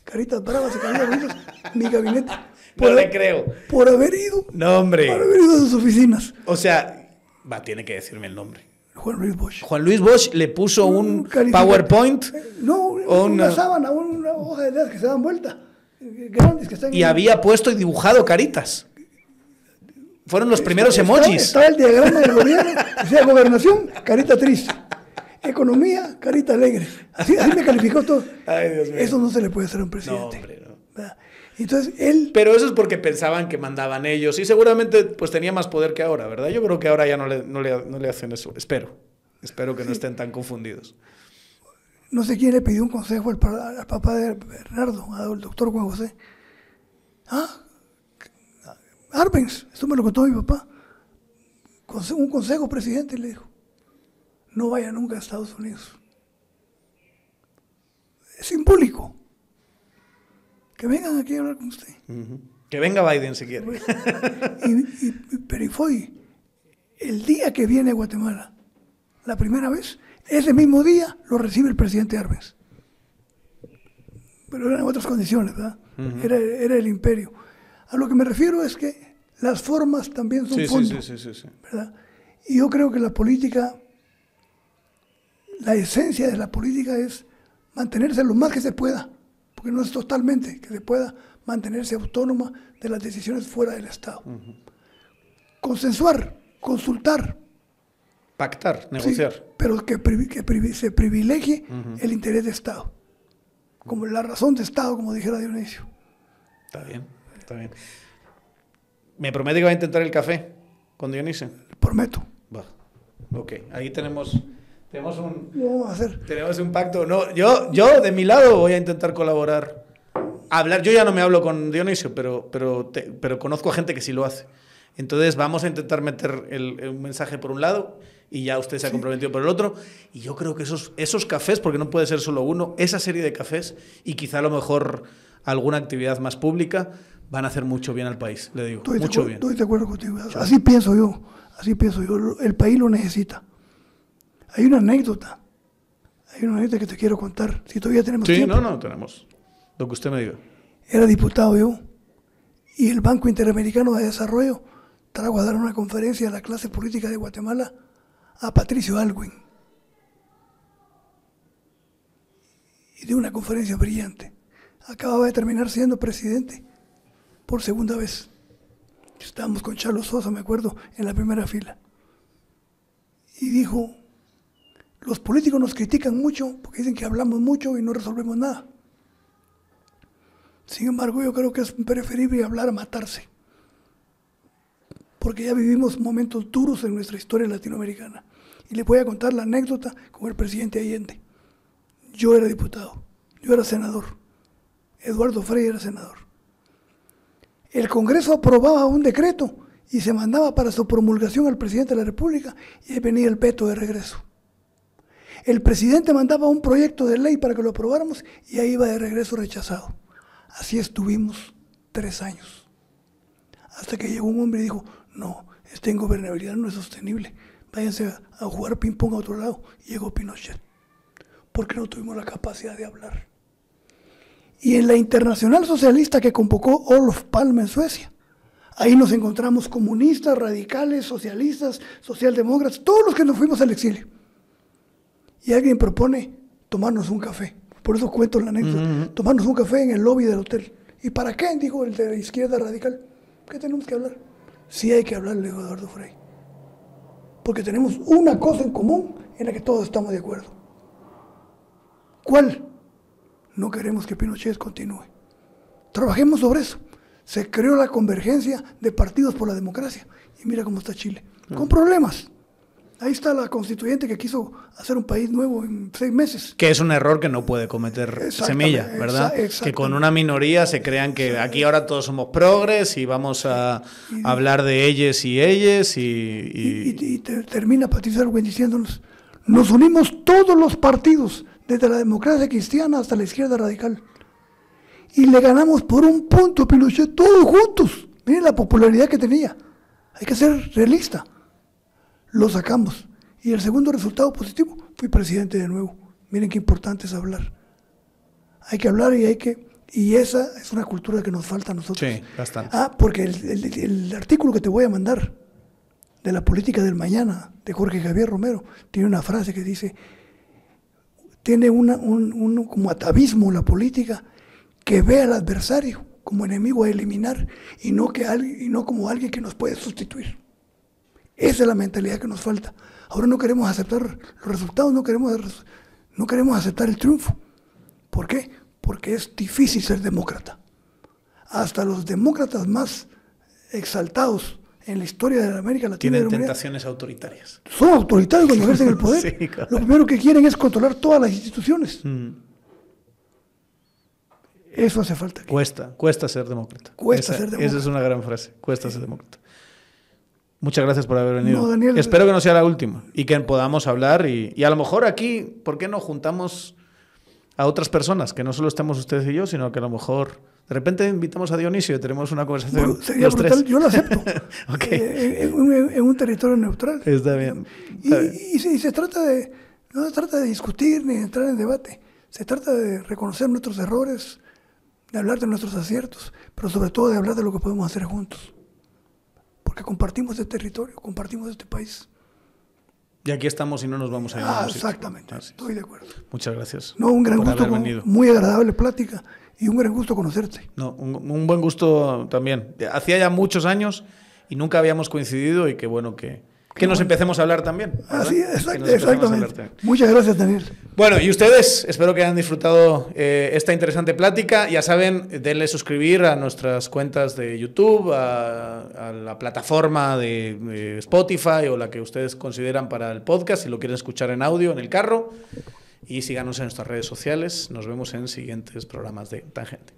Speaker 2: caritas bravas y caritas bonitas, mi gabinete.
Speaker 1: no le creo.
Speaker 2: Por haber ido.
Speaker 1: No, hombre.
Speaker 2: Por haber ido a sus oficinas.
Speaker 1: O sea, va, tiene que decirme el nombre.
Speaker 2: Juan Luis Bosch.
Speaker 1: Juan Luis Bosch le puso un, PowerPoint.
Speaker 2: No, una, sábana, una hoja de dedos que se dan vuelta. Grandes que están
Speaker 1: y había puesto y dibujado caritas. Fueron los primeros emojis.
Speaker 2: Estaba el diagrama del gobierno, decía gobernación, carita triste. Economía, carita alegre. Así, me calificó todo.
Speaker 1: Ay, Dios mío.
Speaker 2: Eso no se le puede hacer a un presidente. No, hombre, no. Entonces él.
Speaker 1: Pero eso es porque pensaban que mandaban ellos y seguramente pues tenía más poder que ahora, ¿verdad? Yo creo que ahora ya no le, no le, no le hacen eso. Espero. Espero que no estén tan confundidos.
Speaker 2: No sé quién le pidió un consejo al, al papá de Bernardo, al doctor Juan José. Ah, Arbenz, esto me lo contó mi papá. Un consejo, presidente, le dijo. No vaya nunca a Estados Unidos. Es simbólico. Que vengan aquí a hablar con usted.
Speaker 1: Que venga Biden si quiere.
Speaker 2: y, pero y fue el día que viene a Guatemala, la primera vez, ese mismo día lo recibe el presidente Arbenz. Pero eran otras condiciones, ¿verdad? era, era el imperio. A lo que me refiero es que las formas también son. Sí, sí, sí, ¿verdad? Y yo creo que la política, la esencia de la política es mantenerse lo más que se pueda, porque no es totalmente que se pueda mantenerse autónoma de las decisiones fuera del Estado. Consensuar, consultar.
Speaker 1: Pactar, negociar.
Speaker 2: pero que, que se privilegie el interés de Estado, como la razón de Estado, como dijera Dionisio.
Speaker 1: Está bien. Está bien. ¿Me promete que va a intentar el café con Dionisio?
Speaker 2: Prometo.
Speaker 1: Va. Ok, ahí tenemos, tenemos un...
Speaker 2: vamos a hacer?
Speaker 1: Tenemos un pacto. No, yo, yo de mi lado voy a intentar colaborar. Hablar, yo ya no me hablo con Dionisio, pero, pero, pero conozco a gente que sí lo hace. Entonces vamos a intentar meter el, un mensaje por un lado y ya usted se ha comprometido por el otro. Y yo creo que esos, esos cafés, porque no puede ser solo uno, esa serie de cafés y quizá a lo mejor alguna actividad más pública, van a hacer mucho bien al país, le digo.
Speaker 2: Estoy
Speaker 1: mucho bien.
Speaker 2: Estoy de acuerdo contigo. Así pienso yo, así pienso yo. El país lo necesita. Hay una anécdota, hay una anécdota que te quiero contar, si todavía tenemos
Speaker 1: sí,
Speaker 2: tiempo.
Speaker 1: Sí, no, no, tenemos. Lo que usted me diga.
Speaker 2: Era diputado yo, y el Banco Interamericano de Desarrollo trajo a dar una conferencia a la clase política de Guatemala a Patricio Alwin. Y dio una conferencia brillante. Acababa de terminar siendo presidente por segunda vez. Estábamos con Charlos Sosa, me acuerdo, en la primera fila. Y dijo, los políticos nos critican mucho porque dicen que hablamos mucho y no resolvemos nada. Sin embargo, yo creo que es preferible hablar a matarse. Porque ya vivimos momentos duros en nuestra historia latinoamericana. Y le voy a contar la anécdota con el presidente Allende. Yo era diputado, yo era senador. Eduardo Frey era senador el Congreso aprobaba un decreto y se mandaba para su promulgación al presidente de la República y ahí venía el veto de regreso. El presidente mandaba un proyecto de ley para que lo aprobáramos y ahí iba de regreso rechazado. Así estuvimos tres años. Hasta que llegó un hombre y dijo, no, esta ingobernabilidad no es sostenible. Váyanse a, jugar ping-pong a otro lado. Y llegó Pinochet. Porque no tuvimos la capacidad de hablar y en la Internacional Socialista que convocó Olof Palme en Suecia. Ahí nos encontramos comunistas, radicales, socialistas, socialdemócratas, todos los que nos fuimos al exilio. Y alguien propone tomarnos un café. Por eso cuento la anécdota. Tomarnos un café en el lobby del hotel. ¿Y para qué? Dijo el de la izquierda radical. ¿Qué tenemos que hablar? Sí hay que hablarle a Eduardo Frei. Porque tenemos una cosa en común en la que todos estamos de acuerdo. ¿Cuál? No queremos que Pinochet continúe. Trabajemos sobre eso. Se creó la convergencia de partidos por la democracia. Y mira cómo está Chile. Con problemas. Ahí está la constituyente que quiso hacer un país nuevo en seis meses.
Speaker 1: Que es un error que no puede cometer Semilla, ¿verdad? Que con una minoría se crean que aquí ahora todos somos progres y vamos a hablar de ellos y ellas y...
Speaker 2: Y, termina Patricia Arwen diciéndonos, nos unimos todos los partidos, desde la democracia cristiana hasta la izquierda radical. Y le ganamos por un punto a Pinochet, todos juntos. Miren la popularidad que tenía. Hay que ser realista lo sacamos. Y el segundo resultado positivo, fui presidente de nuevo. Miren qué importante es hablar. Hay que hablar y hay que... Y esa es una cultura que nos falta a nosotros.
Speaker 1: Sí, bastante.
Speaker 2: Ah, porque el, artículo que te voy a mandar de la política del mañana, de Jorge Javier Romero, tiene una frase que dice, tiene una, un, como atavismo la política que ve al adversario como enemigo a eliminar y no, que, y no como alguien que nos puede sustituir. Esa es la mentalidad que nos falta. Ahora no queremos aceptar los resultados, no queremos, no queremos aceptar el triunfo. ¿Por qué? Porque es difícil ser demócrata. Hasta los demócratas más exaltados en la historia de América Latina.
Speaker 1: Tienen tentaciones autoritarias.
Speaker 2: Son autoritarios cuando ejercen el poder. Lo primero que quieren es controlar todas las instituciones. Mm. Eso hace falta.
Speaker 1: Cuesta, cuesta ser demócrata.
Speaker 2: Cuesta ser demócrata.
Speaker 1: Esa es una gran frase. Cuesta ser demócrata. Muchas gracias por haber venido. Espero que no sea la última y que podamos hablar y, a lo mejor aquí, ¿por qué no juntamos a otras personas? Que no solo estemos ustedes y yo, sino que a lo mejor de repente invitamos a Dionisio y tenemos una conversación.
Speaker 2: sería brutal, yo lo acepto. Eh, en, un territorio neutral.
Speaker 1: Está bien.
Speaker 2: y, se, trata de, no se trata de discutir ni de entrar en debate. Se trata de reconocer nuestros errores, de hablar de nuestros aciertos, pero sobre todo de hablar de lo que podemos hacer juntos porque compartimos este territorio, compartimos este país.
Speaker 1: Y aquí estamos y no nos vamos a ir.
Speaker 2: Ah, exactamente, estoy de acuerdo.
Speaker 1: Muchas gracias.
Speaker 2: No, un gran gusto, muy agradable plática y un gran gusto conocerte.
Speaker 1: No, un, buen gusto también. Hacía ya muchos años y nunca habíamos coincidido y qué bueno que, que nos empecemos a hablar también.
Speaker 2: Así, exactamente. Muchas gracias, Daniel.
Speaker 1: Bueno, y ustedes, espero que hayan disfrutado eh, esta interesante plática. Ya saben, denle suscribir a nuestras cuentas de YouTube, a, la plataforma de, Spotify o la que ustedes consideran para el podcast, si lo quieren escuchar en audio, en el carro. Y síganos en nuestras redes sociales. Nos vemos en siguientes programas de Tangente.